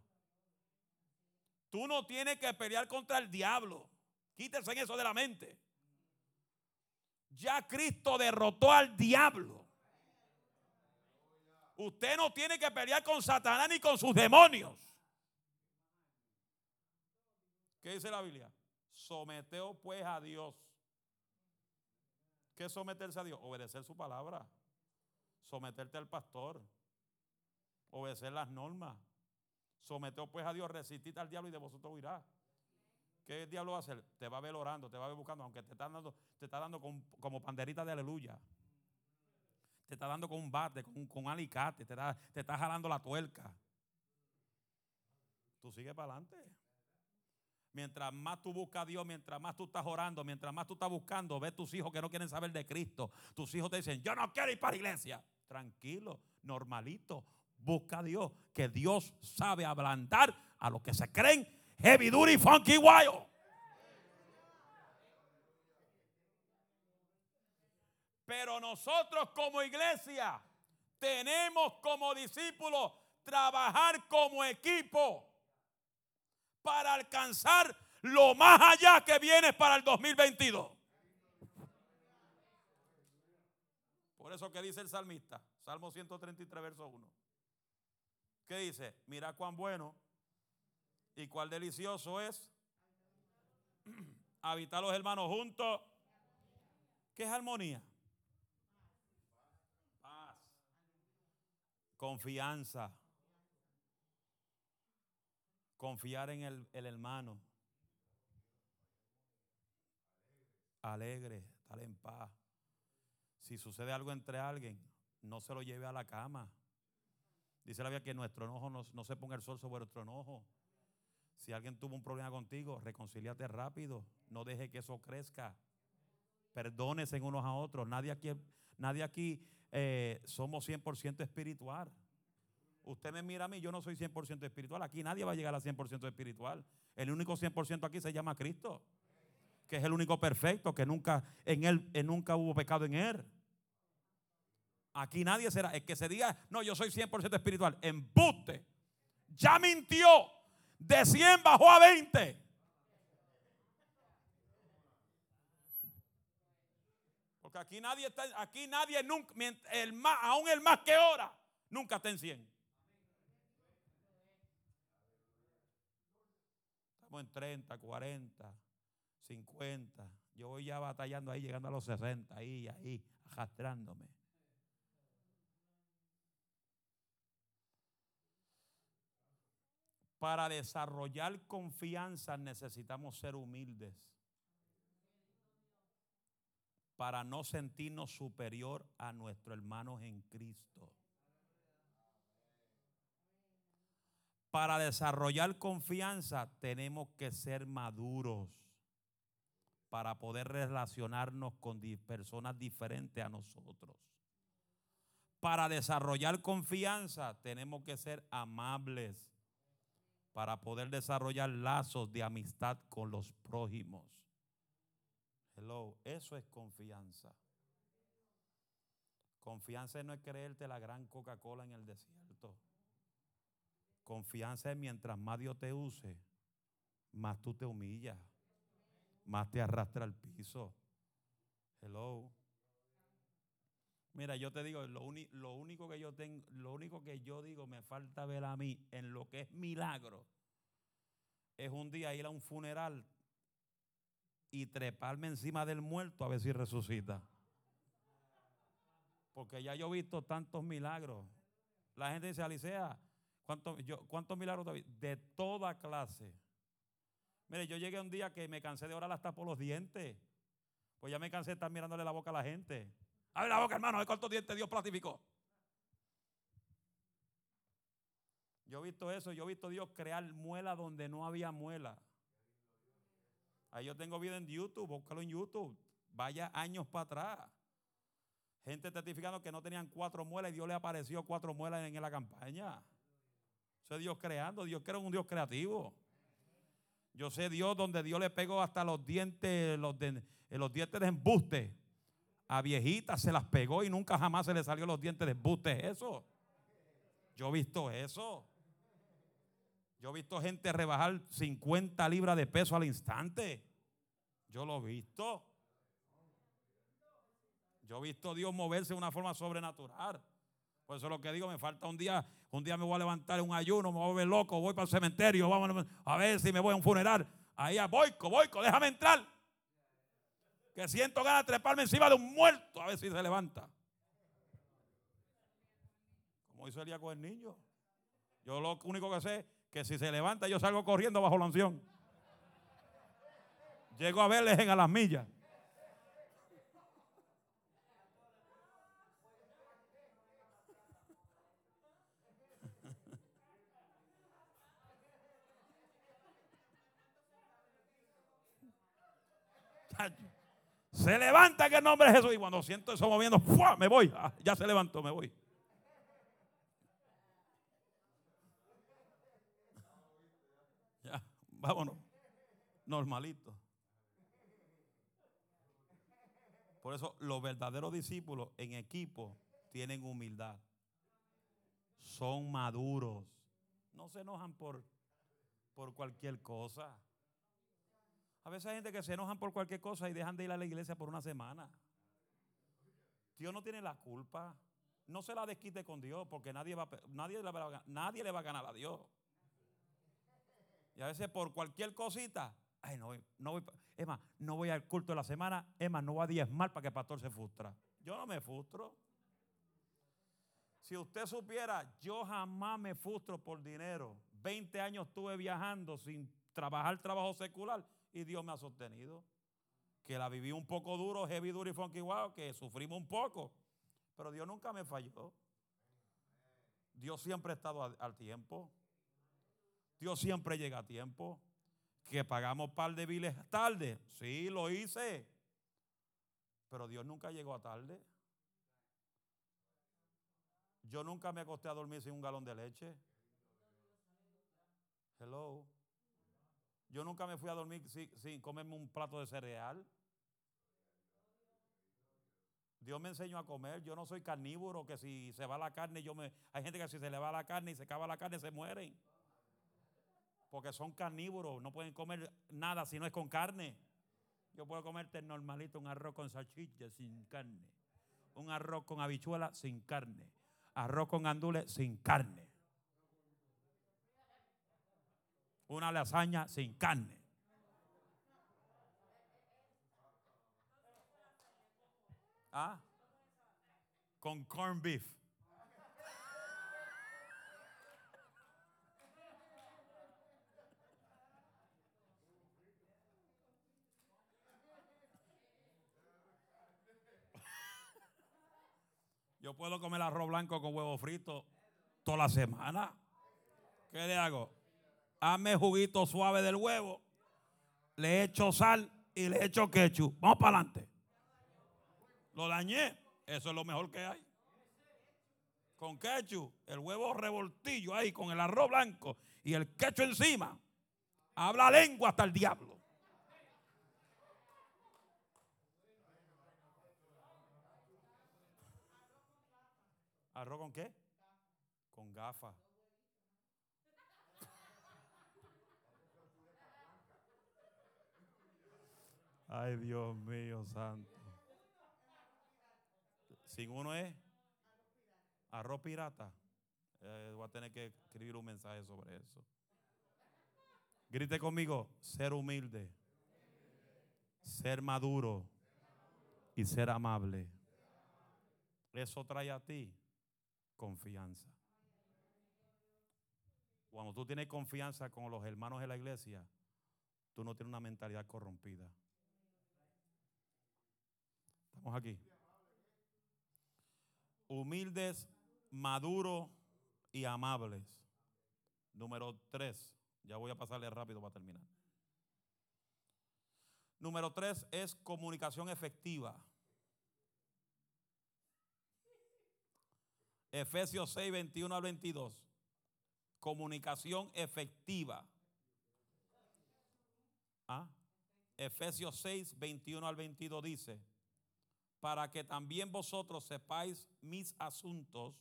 A: Tú no tienes que pelear contra el diablo. Quítese eso de la mente. Ya Cristo derrotó al diablo. Usted no tiene que pelear con Satanás ni con sus demonios. ¿Qué dice la Biblia? Someteo pues a Dios. ¿Qué es someterse a Dios? Obedecer su palabra. Someterte al pastor obedecer las normas. Someteo pues a Dios, resistid al diablo y de vosotros huirá. ¿Qué el diablo va a hacer? Te va a ver orando, te va a ver buscando, aunque te está dando, te está dando como panderita de aleluya. Te está dando con un bate, con, con un alicate, te está, te está jalando la tuerca. Tú sigues para adelante. Mientras más tú buscas a Dios, mientras más tú estás orando, mientras más tú estás buscando, ve tus hijos que no quieren saber de Cristo. Tus hijos te dicen, yo no quiero ir para la iglesia. Tranquilo, normalito. Busca a Dios, que Dios sabe ablandar a los que se creen heavy duty, funky, wild. Pero nosotros como iglesia tenemos como discípulos trabajar como equipo para alcanzar lo más allá que viene para el 2022. Por eso que dice el salmista, Salmo 133, verso 1. ¿Qué dice? Mira cuán bueno y cuán delicioso es [CLEARS THROAT] habitar los hermanos juntos. ¿Qué es armonía? Paz. Confianza. Confiar en el, el hermano. Alegre, estar en paz. Si sucede algo entre alguien, no se lo lleve a la cama. Dice la Biblia que nuestro enojo no, se ponga el sol sobre nuestro enojo. Si alguien tuvo un problema contigo, reconcíliate rápido. No deje que eso crezca. Perdónese unos a otros. Nadie aquí, nadie aquí eh, somos 100% espiritual. Usted me mira a mí, yo no soy 100% espiritual. Aquí nadie va a llegar a 100% espiritual. El único 100% aquí se llama Cristo, que es el único perfecto, que nunca en él nunca hubo pecado en él. Aquí nadie será. El que se diga, no, yo soy 100% espiritual. Embuste. Ya mintió. De 100 bajó a 20. Porque aquí nadie está, aquí nadie nunca, el más, aún el más que ora, nunca está en 100. Estamos en 30, 40, 50. Yo voy ya batallando ahí, llegando a los 60, ahí, ahí, arrastrándome. Para desarrollar confianza necesitamos ser humildes. Para no sentirnos superior a nuestros hermanos en Cristo. Para desarrollar confianza tenemos que ser maduros para poder relacionarnos con personas diferentes a nosotros. Para desarrollar confianza tenemos que ser amables para poder desarrollar lazos de amistad con los prójimos. Hello, eso es confianza. Confianza no es creerte la gran Coca-Cola en el desierto. Confianza es mientras más Dios te use, más tú te humillas, más te arrastra al piso. Hello. Mira, yo te digo, lo, lo, único que yo tengo, lo único que yo digo me falta ver a mí en lo que es milagro es un día ir a un funeral y treparme encima del muerto a ver si resucita. Porque ya yo he visto tantos milagros. La gente dice, Alicia, ¿cuántos, ¿cuántos milagros te De toda clase. Mire, yo llegué un día que me cansé de orar hasta por los dientes. Pues ya me cansé de estar mirándole la boca a la gente. Abre la boca, hermano, de cuántos dientes Dios platificó. Yo he visto eso, yo he visto Dios crear muela donde no había muela. Ahí yo tengo video en YouTube, búscalo en YouTube. Vaya años para atrás. Gente testificando que no tenían cuatro muelas y Dios le apareció cuatro muelas en la campaña. Eso es Dios creando. Dios crea un Dios creativo. Yo sé Dios donde Dios le pegó hasta los dientes, los, los dientes de embuste. A viejitas se las pegó y nunca jamás se le salió los dientes de embuste. Eso. Yo he visto eso. Yo he visto gente rebajar 50 libras de peso al instante. Yo lo he visto. Yo he visto a Dios moverse de una forma sobrenatural. Por eso lo que digo, me falta un día, un día me voy a levantar un ayuno, me voy a ver loco, voy para el cementerio, vamos a ver si me voy a un funeral. Ahí a Boico, Boico, déjame entrar. Que siento ganas de treparme encima de un muerto, a ver si se levanta. Como hizo Elías con el niño. Yo lo único que sé que si se levanta yo salgo corriendo bajo la unción. Llego a verles en a las millas. Se levanta que el nombre de Jesús. Y cuando siento eso moviendo, me voy. Ah, ya se levantó, me voy. Vámonos. Normalito. Por eso los verdaderos discípulos en equipo tienen humildad. Son maduros. No se enojan por, por cualquier cosa. A veces hay gente que se enojan por cualquier cosa y dejan de ir a la iglesia por una semana. Dios no tiene la culpa. No se la desquite con Dios porque nadie, va, nadie, nadie le va a ganar a Dios. Y a veces por cualquier cosita, ay, no voy, no voy, es más, no voy al culto de la semana, es más, no voy a diezmar para que el pastor se frustra. Yo no me frustro. Si usted supiera, yo jamás me frustro por dinero. 20 años estuve viajando sin trabajar trabajo secular y Dios me ha sostenido. Que la viví un poco duro, heavy, duro y funky wow, que sufrimos un poco. Pero Dios nunca me falló. Dios siempre ha estado al tiempo. Dios siempre llega a tiempo. Que pagamos par de biles tarde. Sí, lo hice. Pero Dios nunca llegó a tarde. Yo nunca me acosté a dormir sin un galón de leche. Hello. Yo nunca me fui a dormir sin, sin, comerme un plato de cereal. Dios me enseñó a comer. Yo no soy carnívoro que si se va la carne, yo me. Hay gente que si se le va la carne y se acaba la carne, se mueren porque son carnívoros, no pueden comer nada si no es con carne. Yo puedo comerte normalito un arroz con salchicha sin carne, un arroz con habichuela sin carne, arroz con andules sin carne, una lasaña sin carne. ¿Ah? Con corn beef. Yo puedo comer arroz blanco con huevo frito toda la semana. ¿Qué le hago? Hazme juguito suave del huevo, le echo sal y le echo ketchup. Vamos para adelante. Lo dañé. Eso es lo mejor que hay. Con ketchup, el huevo revoltillo ahí con el arroz blanco y el ketchup encima. Habla lengua hasta el diablo. ¿Arroz con qué? Con gafas. Ay, Dios mío, santo. Sin uno es arroz pirata. Eh, voy a tener que escribir un mensaje sobre eso. Grite conmigo, ser humilde, ser maduro y ser amable. Eso trae a ti confianza. Cuando tú tienes confianza con los hermanos de la iglesia, tú no tienes una mentalidad corrompida. Estamos aquí. Humildes, maduros y amables. Número tres. Ya voy a pasarle rápido para terminar. Número tres es comunicación efectiva. Efesios 6, 21 al 22. Comunicación efectiva. ¿Ah? Efesios 6, 21 al 22 dice, para que también vosotros sepáis mis asuntos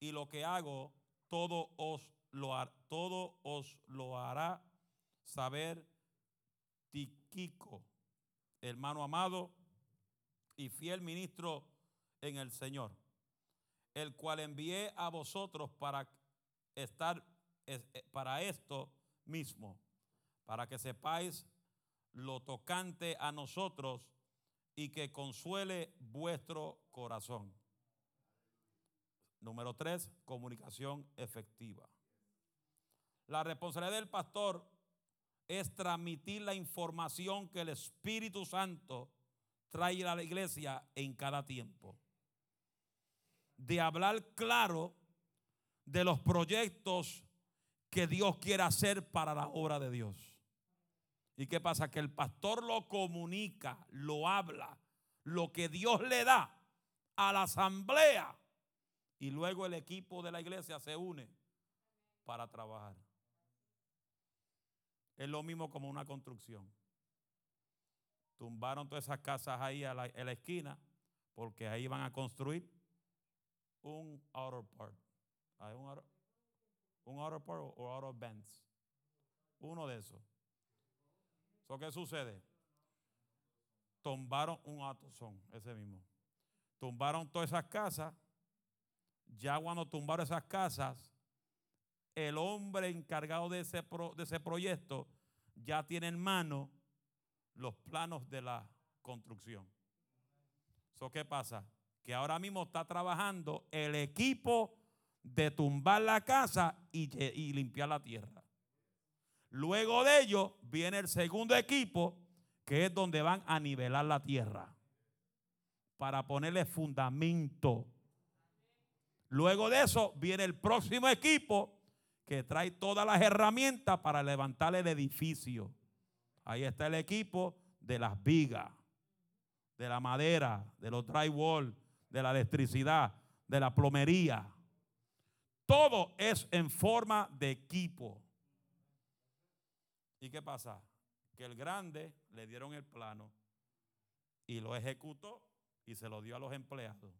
A: y lo que hago, todo os lo, todo os lo hará saber Tiquico, hermano amado y fiel ministro en el Señor, el cual envié a vosotros para estar eh, para esto mismo, para que sepáis lo tocante a nosotros y que consuele vuestro corazón. Número tres, comunicación efectiva. La responsabilidad del pastor es transmitir la información que el Espíritu Santo trae a la iglesia en cada tiempo. De hablar claro de los proyectos que Dios quiere hacer para la obra de Dios. ¿Y qué pasa? Que el pastor lo comunica, lo habla, lo que Dios le da a la asamblea. Y luego el equipo de la iglesia se une para trabajar. Es lo mismo como una construcción. Tumbaron todas esas casas ahí a la, esquina porque ahí van a construir un outer part. un outer, un outer part o outer bands. Uno de esos. ¿Qué sucede? Tumbaron un son ese mismo. Tumbaron todas esas casas. Ya cuando tumbaron esas casas, el hombre encargado de ese, de ese proyecto ya tiene en mano los planos de la construcción. ¿So qué pasa? Que ahora mismo está trabajando el equipo de tumbar la casa y, limpiar la tierra. Luego de ello viene el segundo equipo, que es donde van a nivelar la tierra para ponerle fundamento. Luego de eso viene el próximo equipo que trae todas las herramientas para levantar el edificio. Ahí está el equipo de las vigas, de la madera, de los drywall, de la electricidad, de la plomería. Todo es en forma de equipo. ¿Y qué pasa? Que el grande le dieron el plano y lo ejecutó y se lo dio a los empleados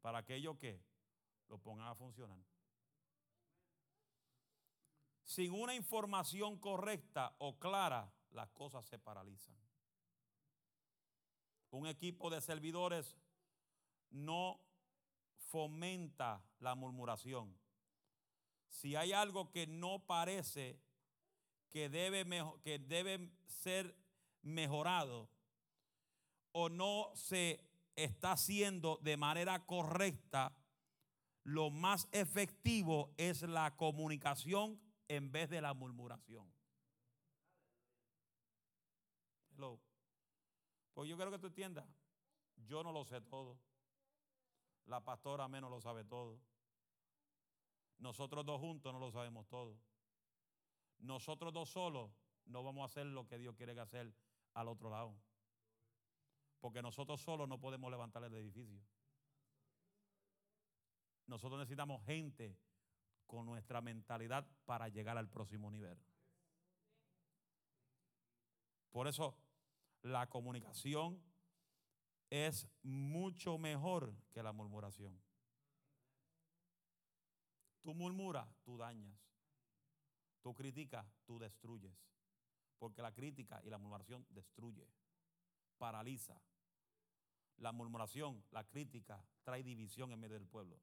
A: para que ellos que lo pongan a funcionar sin una información correcta o clara, las cosas se paralizan. Un equipo de servidores no fomenta la murmuración. Si hay algo que no parece que debe, que debe ser mejorado o no se está haciendo de manera correcta, lo más efectivo es la comunicación en vez de la murmuración. Hello. Pues yo quiero que tú entiendas, yo no lo sé todo. La pastora menos lo sabe todo. Nosotros dos juntos no lo sabemos todo. Nosotros dos solos no vamos a hacer lo que Dios quiere hacer al otro lado. Porque nosotros solos no podemos levantar el edificio. Nosotros necesitamos gente con nuestra mentalidad para llegar al próximo nivel. Por eso la comunicación es mucho mejor que la murmuración. Tú murmuras, tú dañas. Tú criticas, tú destruyes. Porque la crítica y la murmuración destruye, paraliza. La murmuración, la crítica, trae división en medio del pueblo.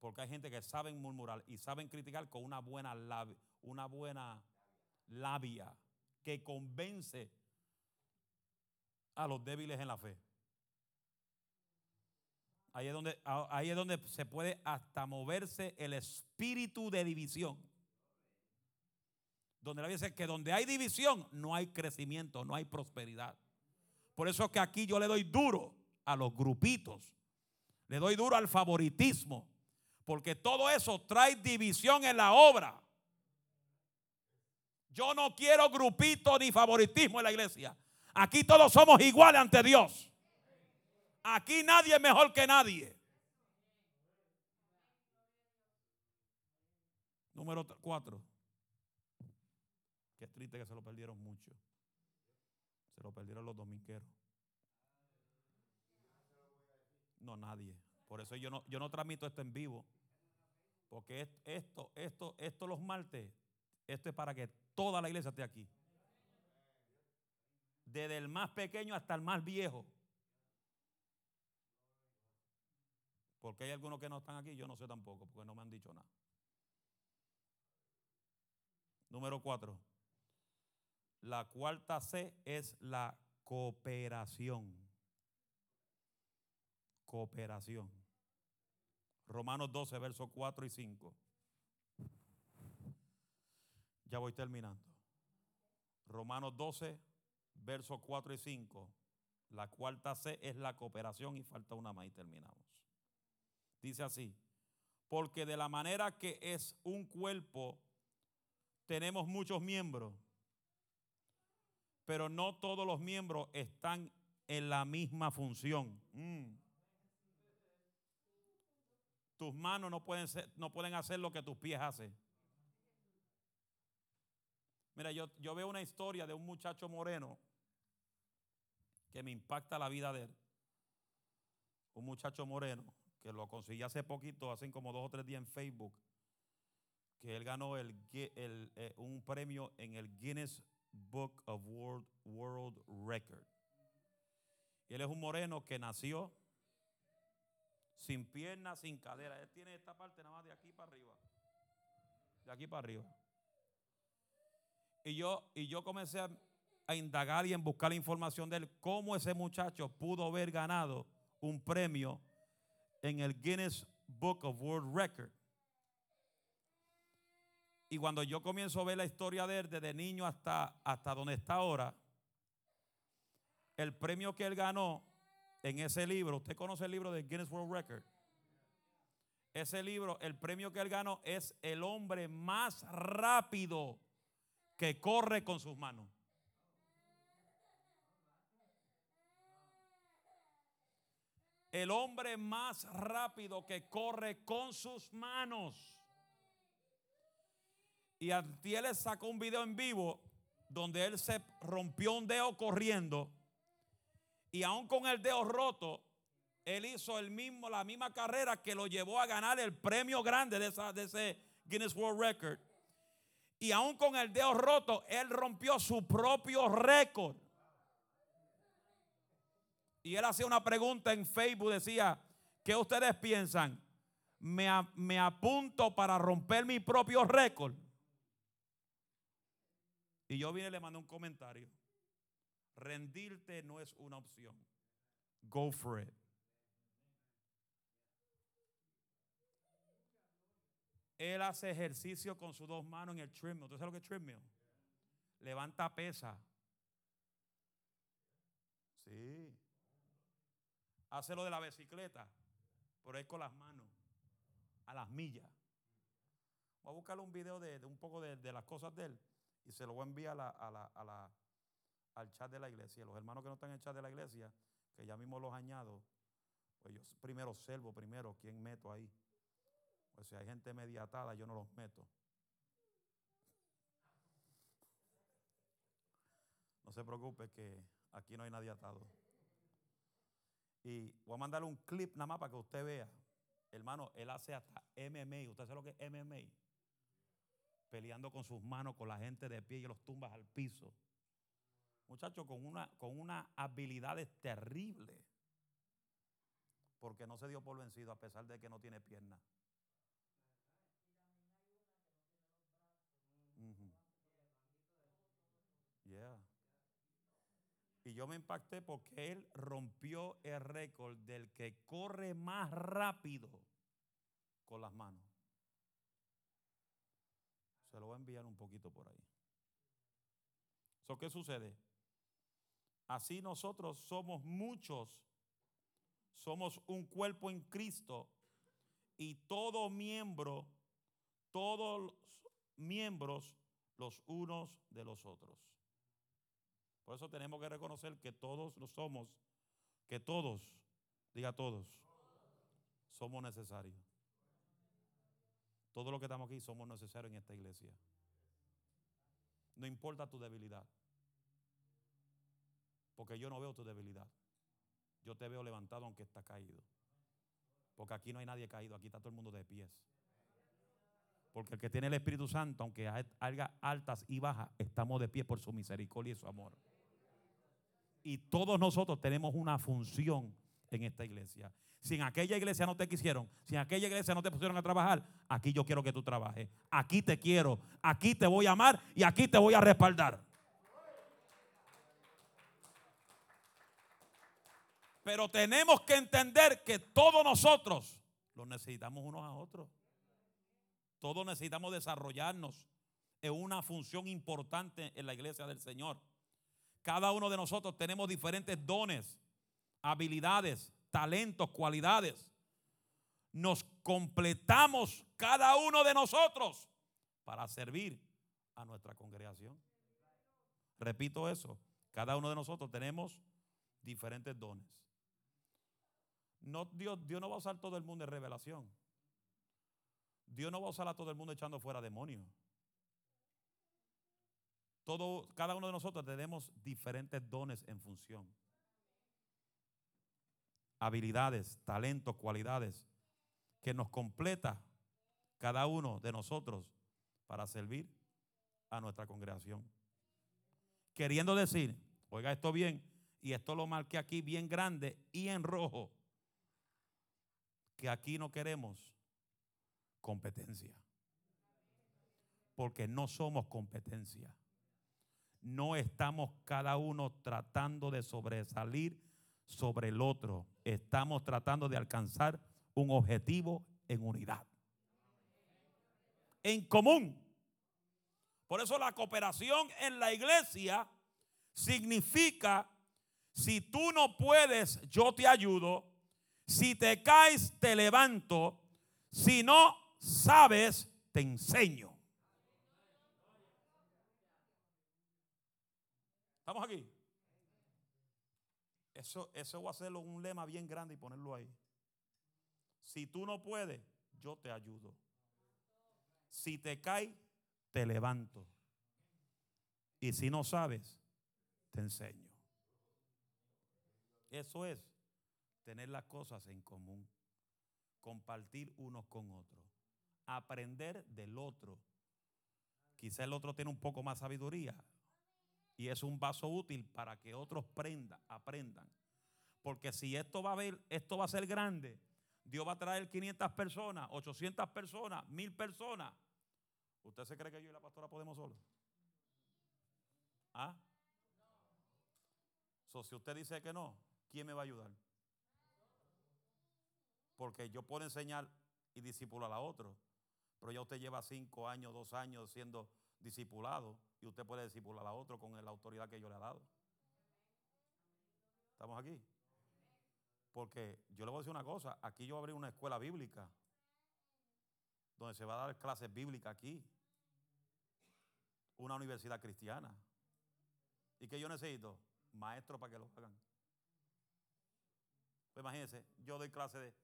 A: Porque hay gente que saben murmurar y saben criticar con una buena labia, una buena labia que convence a los débiles en la fe. Ahí es donde, ahí es donde se puede hasta moverse el espíritu de división. Donde la dice que donde hay división no hay crecimiento, no hay prosperidad. Por eso es que aquí yo le doy duro a los grupitos. Le doy duro al favoritismo. Porque todo eso trae división en la obra. Yo no quiero grupito ni favoritismo en la iglesia. Aquí todos somos iguales ante Dios. Aquí nadie es mejor que nadie. Número cuatro. Qué triste que se lo perdieron mucho. Se lo perdieron los domingueros. No, nadie. Por eso yo no, yo no transmito esto en vivo. Porque esto, esto, esto los martes, esto es para que toda la iglesia esté aquí. Desde el más pequeño hasta el más viejo. Porque hay algunos que no están aquí, yo no sé tampoco, porque no me han dicho nada. Número cuatro. La cuarta C es la cooperación. Cooperación. Romanos 12, versos 4 y 5. Ya voy terminando. Romanos 12, versos 4 y 5. La cuarta C es la cooperación y falta una más y terminamos. Dice así, porque de la manera que es un cuerpo, tenemos muchos miembros, pero no todos los miembros están en la misma función. Mm. Tus manos no pueden, no pueden hacer lo que tus pies hacen. Mira, yo, yo veo una historia de un muchacho moreno que me impacta la vida de él. Un muchacho moreno que lo conseguí hace poquito, hace como dos o tres días en Facebook, que él ganó el, eh, un premio en el Guinness Book of World, World Record. Y él es un moreno que nació sin piernas, sin cadera. Él tiene esta parte nada más de aquí para arriba. De aquí para arriba. Y yo, y yo comencé a, a indagar y en buscar la información de él, cómo ese muchacho pudo haber ganado un premio en el Guinness Book of World Record. Y cuando yo comienzo a ver la historia de él desde niño hasta, hasta donde está ahora, el premio que él ganó en ese libro, usted conoce el libro de Guinness World Record. Ese libro, el premio que él ganó es el hombre más rápido que corre con sus manos. El hombre más rápido que corre con sus manos. Y Antiel sacó un video en vivo donde él se rompió un dedo corriendo. Y aún con el dedo roto, él hizo el mismo, la misma carrera que lo llevó a ganar el premio grande de, de ese Guinness World Record. Y aún con el dedo roto, él rompió su propio récord. Y él hacía una pregunta en Facebook, decía, ¿qué ustedes piensan? ¿Me, me apunto para romper mi propio récord? Y yo vine y le mandé un comentario. Rendirte no es una opción. Go for it. Él hace ejercicio con sus dos manos en el treadmill. ¿Tú sabes lo que es treadmill? Levanta pesa. Sí. Hace lo de la bicicleta, pero es con las manos, a las millas. Voy a buscarle un video de, un poco de, las cosas de él y se lo voy a enviar al chat de la iglesia. Los hermanos que no están en el chat de la iglesia, que ya mismo los añado, pues yo primero observo primero quién meto ahí. Pues si hay gente mediatada, yo no los meto. No se preocupe que aquí no hay nadie atado. Y voy a mandarle un clip nada más para que usted vea. Hermano, él hace hasta MMA. ¿Usted sabe lo que es MMA? Peleando con sus manos, con la gente de pie y los tumbas al piso. muchacho con una, con una habilidades terribles. Porque no se dio por vencido a pesar de que no tiene piernas. Y yo me impacté porque él rompió el récord del que corre más rápido con las manos. Se lo voy a enviar un poquito por ahí. ¿Qué sucede? Así nosotros somos muchos, somos un cuerpo en Cristo y todo miembro, todos miembros los unos de los otros. Por eso tenemos que reconocer que todos lo somos, que todos, diga todos, somos necesarios. Todos los que estamos aquí somos necesarios en esta iglesia. No importa tu debilidad. Porque yo no veo tu debilidad. Yo te veo levantado aunque está caído. Porque aquí no hay nadie caído, aquí está todo el mundo de pies. Porque el que tiene el Espíritu Santo, aunque haya altas y bajas, estamos de pie por su misericordia y su amor. Y todos nosotros tenemos una función en esta iglesia. Si en aquella iglesia no te quisieron, si en aquella iglesia no te pusieron a trabajar, aquí yo quiero que tú trabajes. Aquí te quiero, aquí te voy a amar y aquí te voy a respaldar. Pero tenemos que entender que todos nosotros los necesitamos unos a otros. Todos necesitamos desarrollarnos en una función importante en la iglesia del Señor. Cada uno de nosotros tenemos diferentes dones, habilidades, talentos, cualidades. Nos completamos cada uno de nosotros para servir a nuestra congregación. Repito eso, cada uno de nosotros tenemos diferentes dones. No, Dios, no va a usar todo el mundo en revelación. Dios no va a usar a todo el mundo echando fuera demonios. Todo, cada uno de nosotros tenemos diferentes dones en función. Habilidades, talentos, cualidades que nos completa cada uno de nosotros para servir a nuestra congregación. Queriendo decir, oiga esto bien, y esto lo marqué aquí bien grande y en rojo, que aquí no queremos competencia. Porque no somos competencia no estamos cada uno tratando de sobresalir sobre el otro. Estamos tratando de alcanzar un objetivo en unidad. En común. Por eso la cooperación en la iglesia significa, si tú no puedes, yo te ayudo. Si te caes, te levanto. Si no sabes, te enseño. ¿Estamos aquí? Eso, eso va a ser un lema bien grande y ponerlo ahí. Si tú no puedes, yo te ayudo. Si te caes, te levanto. Y si no sabes, te enseño. Eso es tener las cosas en común. Compartir unos con otros. Aprender del otro. Quizá el otro tiene un poco más sabiduría. Y es un vaso útil para que otros aprendan. Porque si esto va, a ver, esto va a ser grande, Dios va a traer 500 personas, 800 personas, 1000 personas. ¿Usted se cree que yo y la pastora podemos solos? ¿Ah? si usted dice que no, ¿quién me va a ayudar? Porque yo puedo enseñar y disipular a otro, pero ya usted lleva 5 años, 2 años siendo discipulado y usted puede discipular a otro con la autoridad que yo le he dado. ¿Estamos aquí? Porque yo le voy a decir una cosa, aquí yo abrí una escuela bíblica donde se va a dar clases bíblicas aquí. Una universidad cristiana. ¿Y qué yo necesito? Maestros para que lo hagan. Pues imagínense, yo doy clase de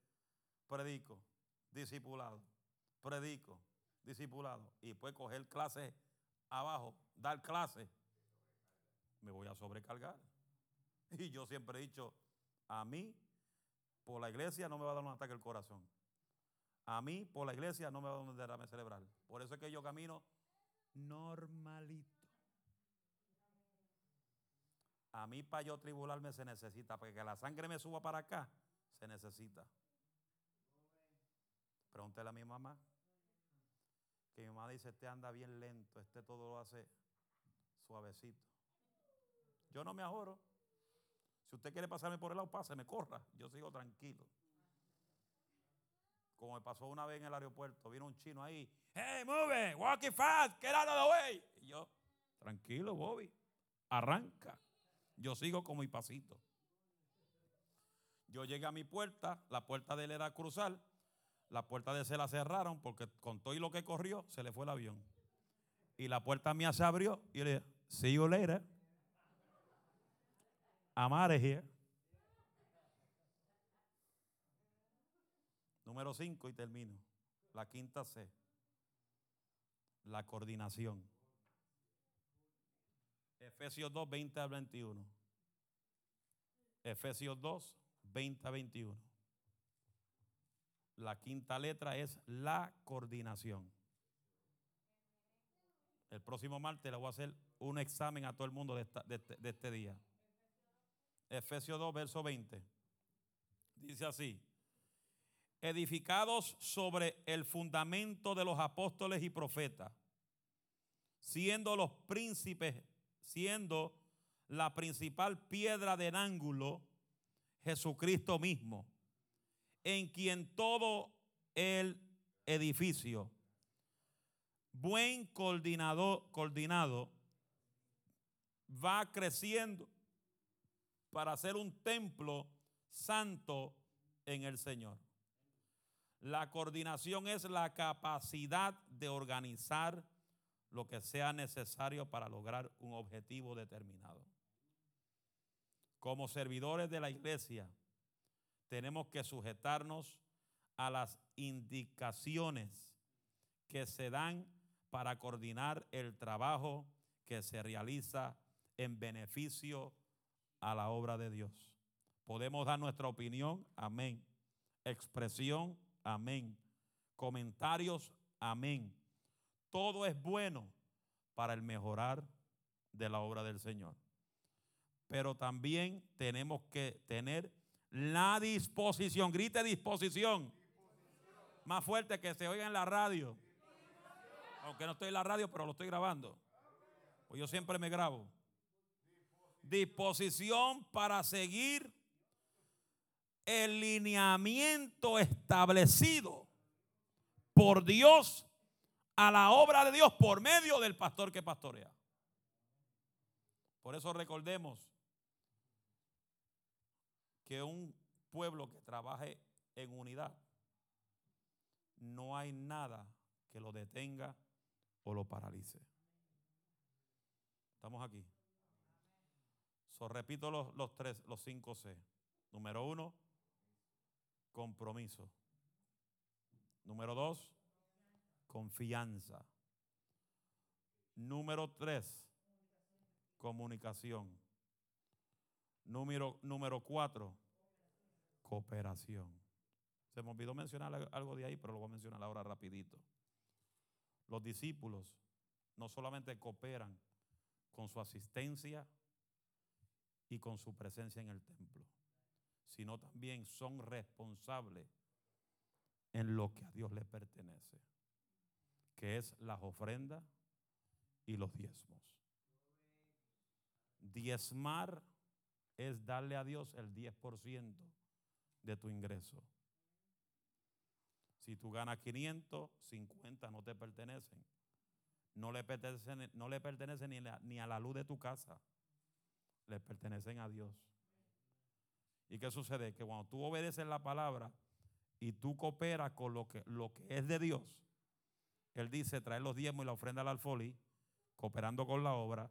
A: predico, discipulado, predico, discipulado. Y después coger clases abajo, dar clase, me voy a sobrecargar. [LAUGHS] Y yo siempre he dicho, a mí, por la iglesia no me va a dar un ataque al corazón. A mí, por la iglesia, no me va a dar un derrame cerebral. Por eso es que yo camino normalito. A mí para yo tribularme se necesita, para que la sangre me suba para acá, se necesita. Pregúntele a mi mamá. Que mi mamá dice, este anda bien lento, este todo lo hace suavecito. Yo no me ahorro. Si usted quiere pasarme por el lado, pase, me corra. Yo sigo tranquilo. Como me pasó una vez en el aeropuerto, vino un chino ahí. Hey, move, walking fast, get out of the way. Y yo, tranquilo, Bobby, arranca. Yo sigo con mi pasito. Yo llegué a mi puerta, la puerta de él era cruzar, la puerta de se la cerraron porque con todo y lo que corrió, se le fue el avión. Y la puerta mía se abrió y le dije, see you later. I'm out of here. Número 5 y termino. La quinta C. La coordinación. Efesios 2, 20 al 21. Efesios 2, 20 a 21. La quinta letra es la coordinación. El próximo martes le voy a hacer un examen a todo el mundo de, este, de este día. Efesios 2, verso 20. Dice así edificados sobre el fundamento de los apóstoles y profetas, siendo los príncipes, siendo la principal piedra del ángulo, Jesucristo mismo, en quien todo el edificio, buen coordinado, coordinado, va creciendo para ser un templo santo en el Señor. La coordinación es la capacidad de organizar lo que sea necesario para lograr un objetivo determinado. Como servidores de la iglesia, tenemos que sujetarnos a las indicaciones que se dan para coordinar el trabajo que se realiza en beneficio a la obra de Dios. Podemos dar nuestra opinión, amén. Expresión, Amén. Comentarios, amén. Todo es bueno para el mejorar de la obra del Señor. Pero también tenemos que tener la disposición. Grite disposición. Más fuerte que se oiga en la radio. Aunque no estoy en la radio, pero lo estoy grabando. Pues yo siempre me grabo. Disposición para seguir el lineamiento establecido por Dios a la obra de Dios por medio del pastor que pastorea. Por eso recordemos que un pueblo que trabaje en unidad, no hay nada que lo detenga o lo paralice. Estamos aquí. So, repito los, los tres, los cinco C. Número uno, compromiso. Número dos, confianza. Número tres, comunicación. Número, número cuatro, cooperación. Se me olvidó mencionar algo de ahí, pero lo voy a mencionar ahora rapidito. Los discípulos no solamente cooperan con su asistencia y con su presencia en el templo sino también son responsables en lo que a Dios le pertenece, que es las ofrendas y los diezmos. Diezmar es darle a Dios el 10% de tu ingreso. Si tú ganas 500, 50 no te pertenecen. No le pertenecen, no le ni, ni a la luz de tu casa. Le pertenecen a Dios. ¿Y qué sucede? Que cuando tú obedeces la palabra y tú cooperas con lo que, lo que es de Dios, Él dice traer los diezmos y la ofrenda al alfolí, cooperando con la obra.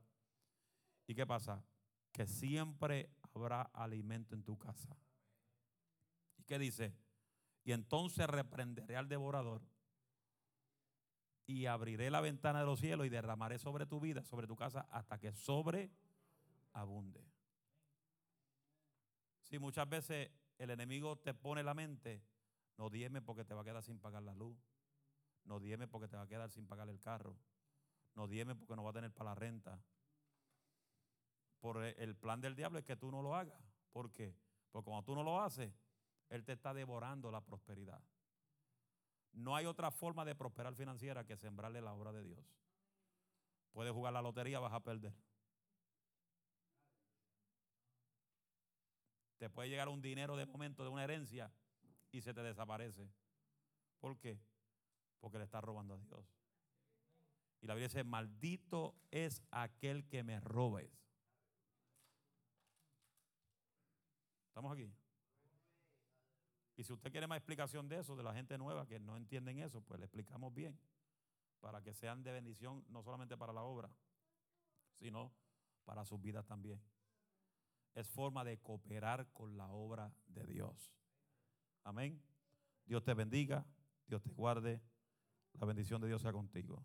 A: ¿Y qué pasa? Que siempre habrá alimento en tu casa. ¿Y qué dice? Y entonces reprenderé al devorador y abriré la ventana de los cielos y derramaré sobre tu vida, sobre tu casa, hasta que sobreabunde. Si muchas veces el enemigo te pone la mente, no dieme porque te va a quedar sin pagar la luz. No dieme porque te va a quedar sin pagar el carro. No dieme porque no va a tener para la renta. Por el plan del diablo es que tú no lo hagas. ¿Por qué? Porque cuando tú no lo haces, Él te está devorando la prosperidad. No hay otra forma de prosperar financiera que sembrarle la obra de Dios. Puedes jugar la lotería, vas a perder. Te puede llegar un dinero de momento de una herencia y se te desaparece. ¿Por qué? Porque le estás robando a Dios. Y la Biblia dice, maldito es aquel que me robes. ¿Estamos aquí? Y si usted quiere más explicación de eso, de la gente nueva que no entienden eso, pues le explicamos bien. Para que sean de bendición no solamente para la obra, sino para sus vidas también. Es forma de cooperar con la obra de Dios. Amén. Dios te bendiga, Dios te guarde. La bendición de Dios sea contigo.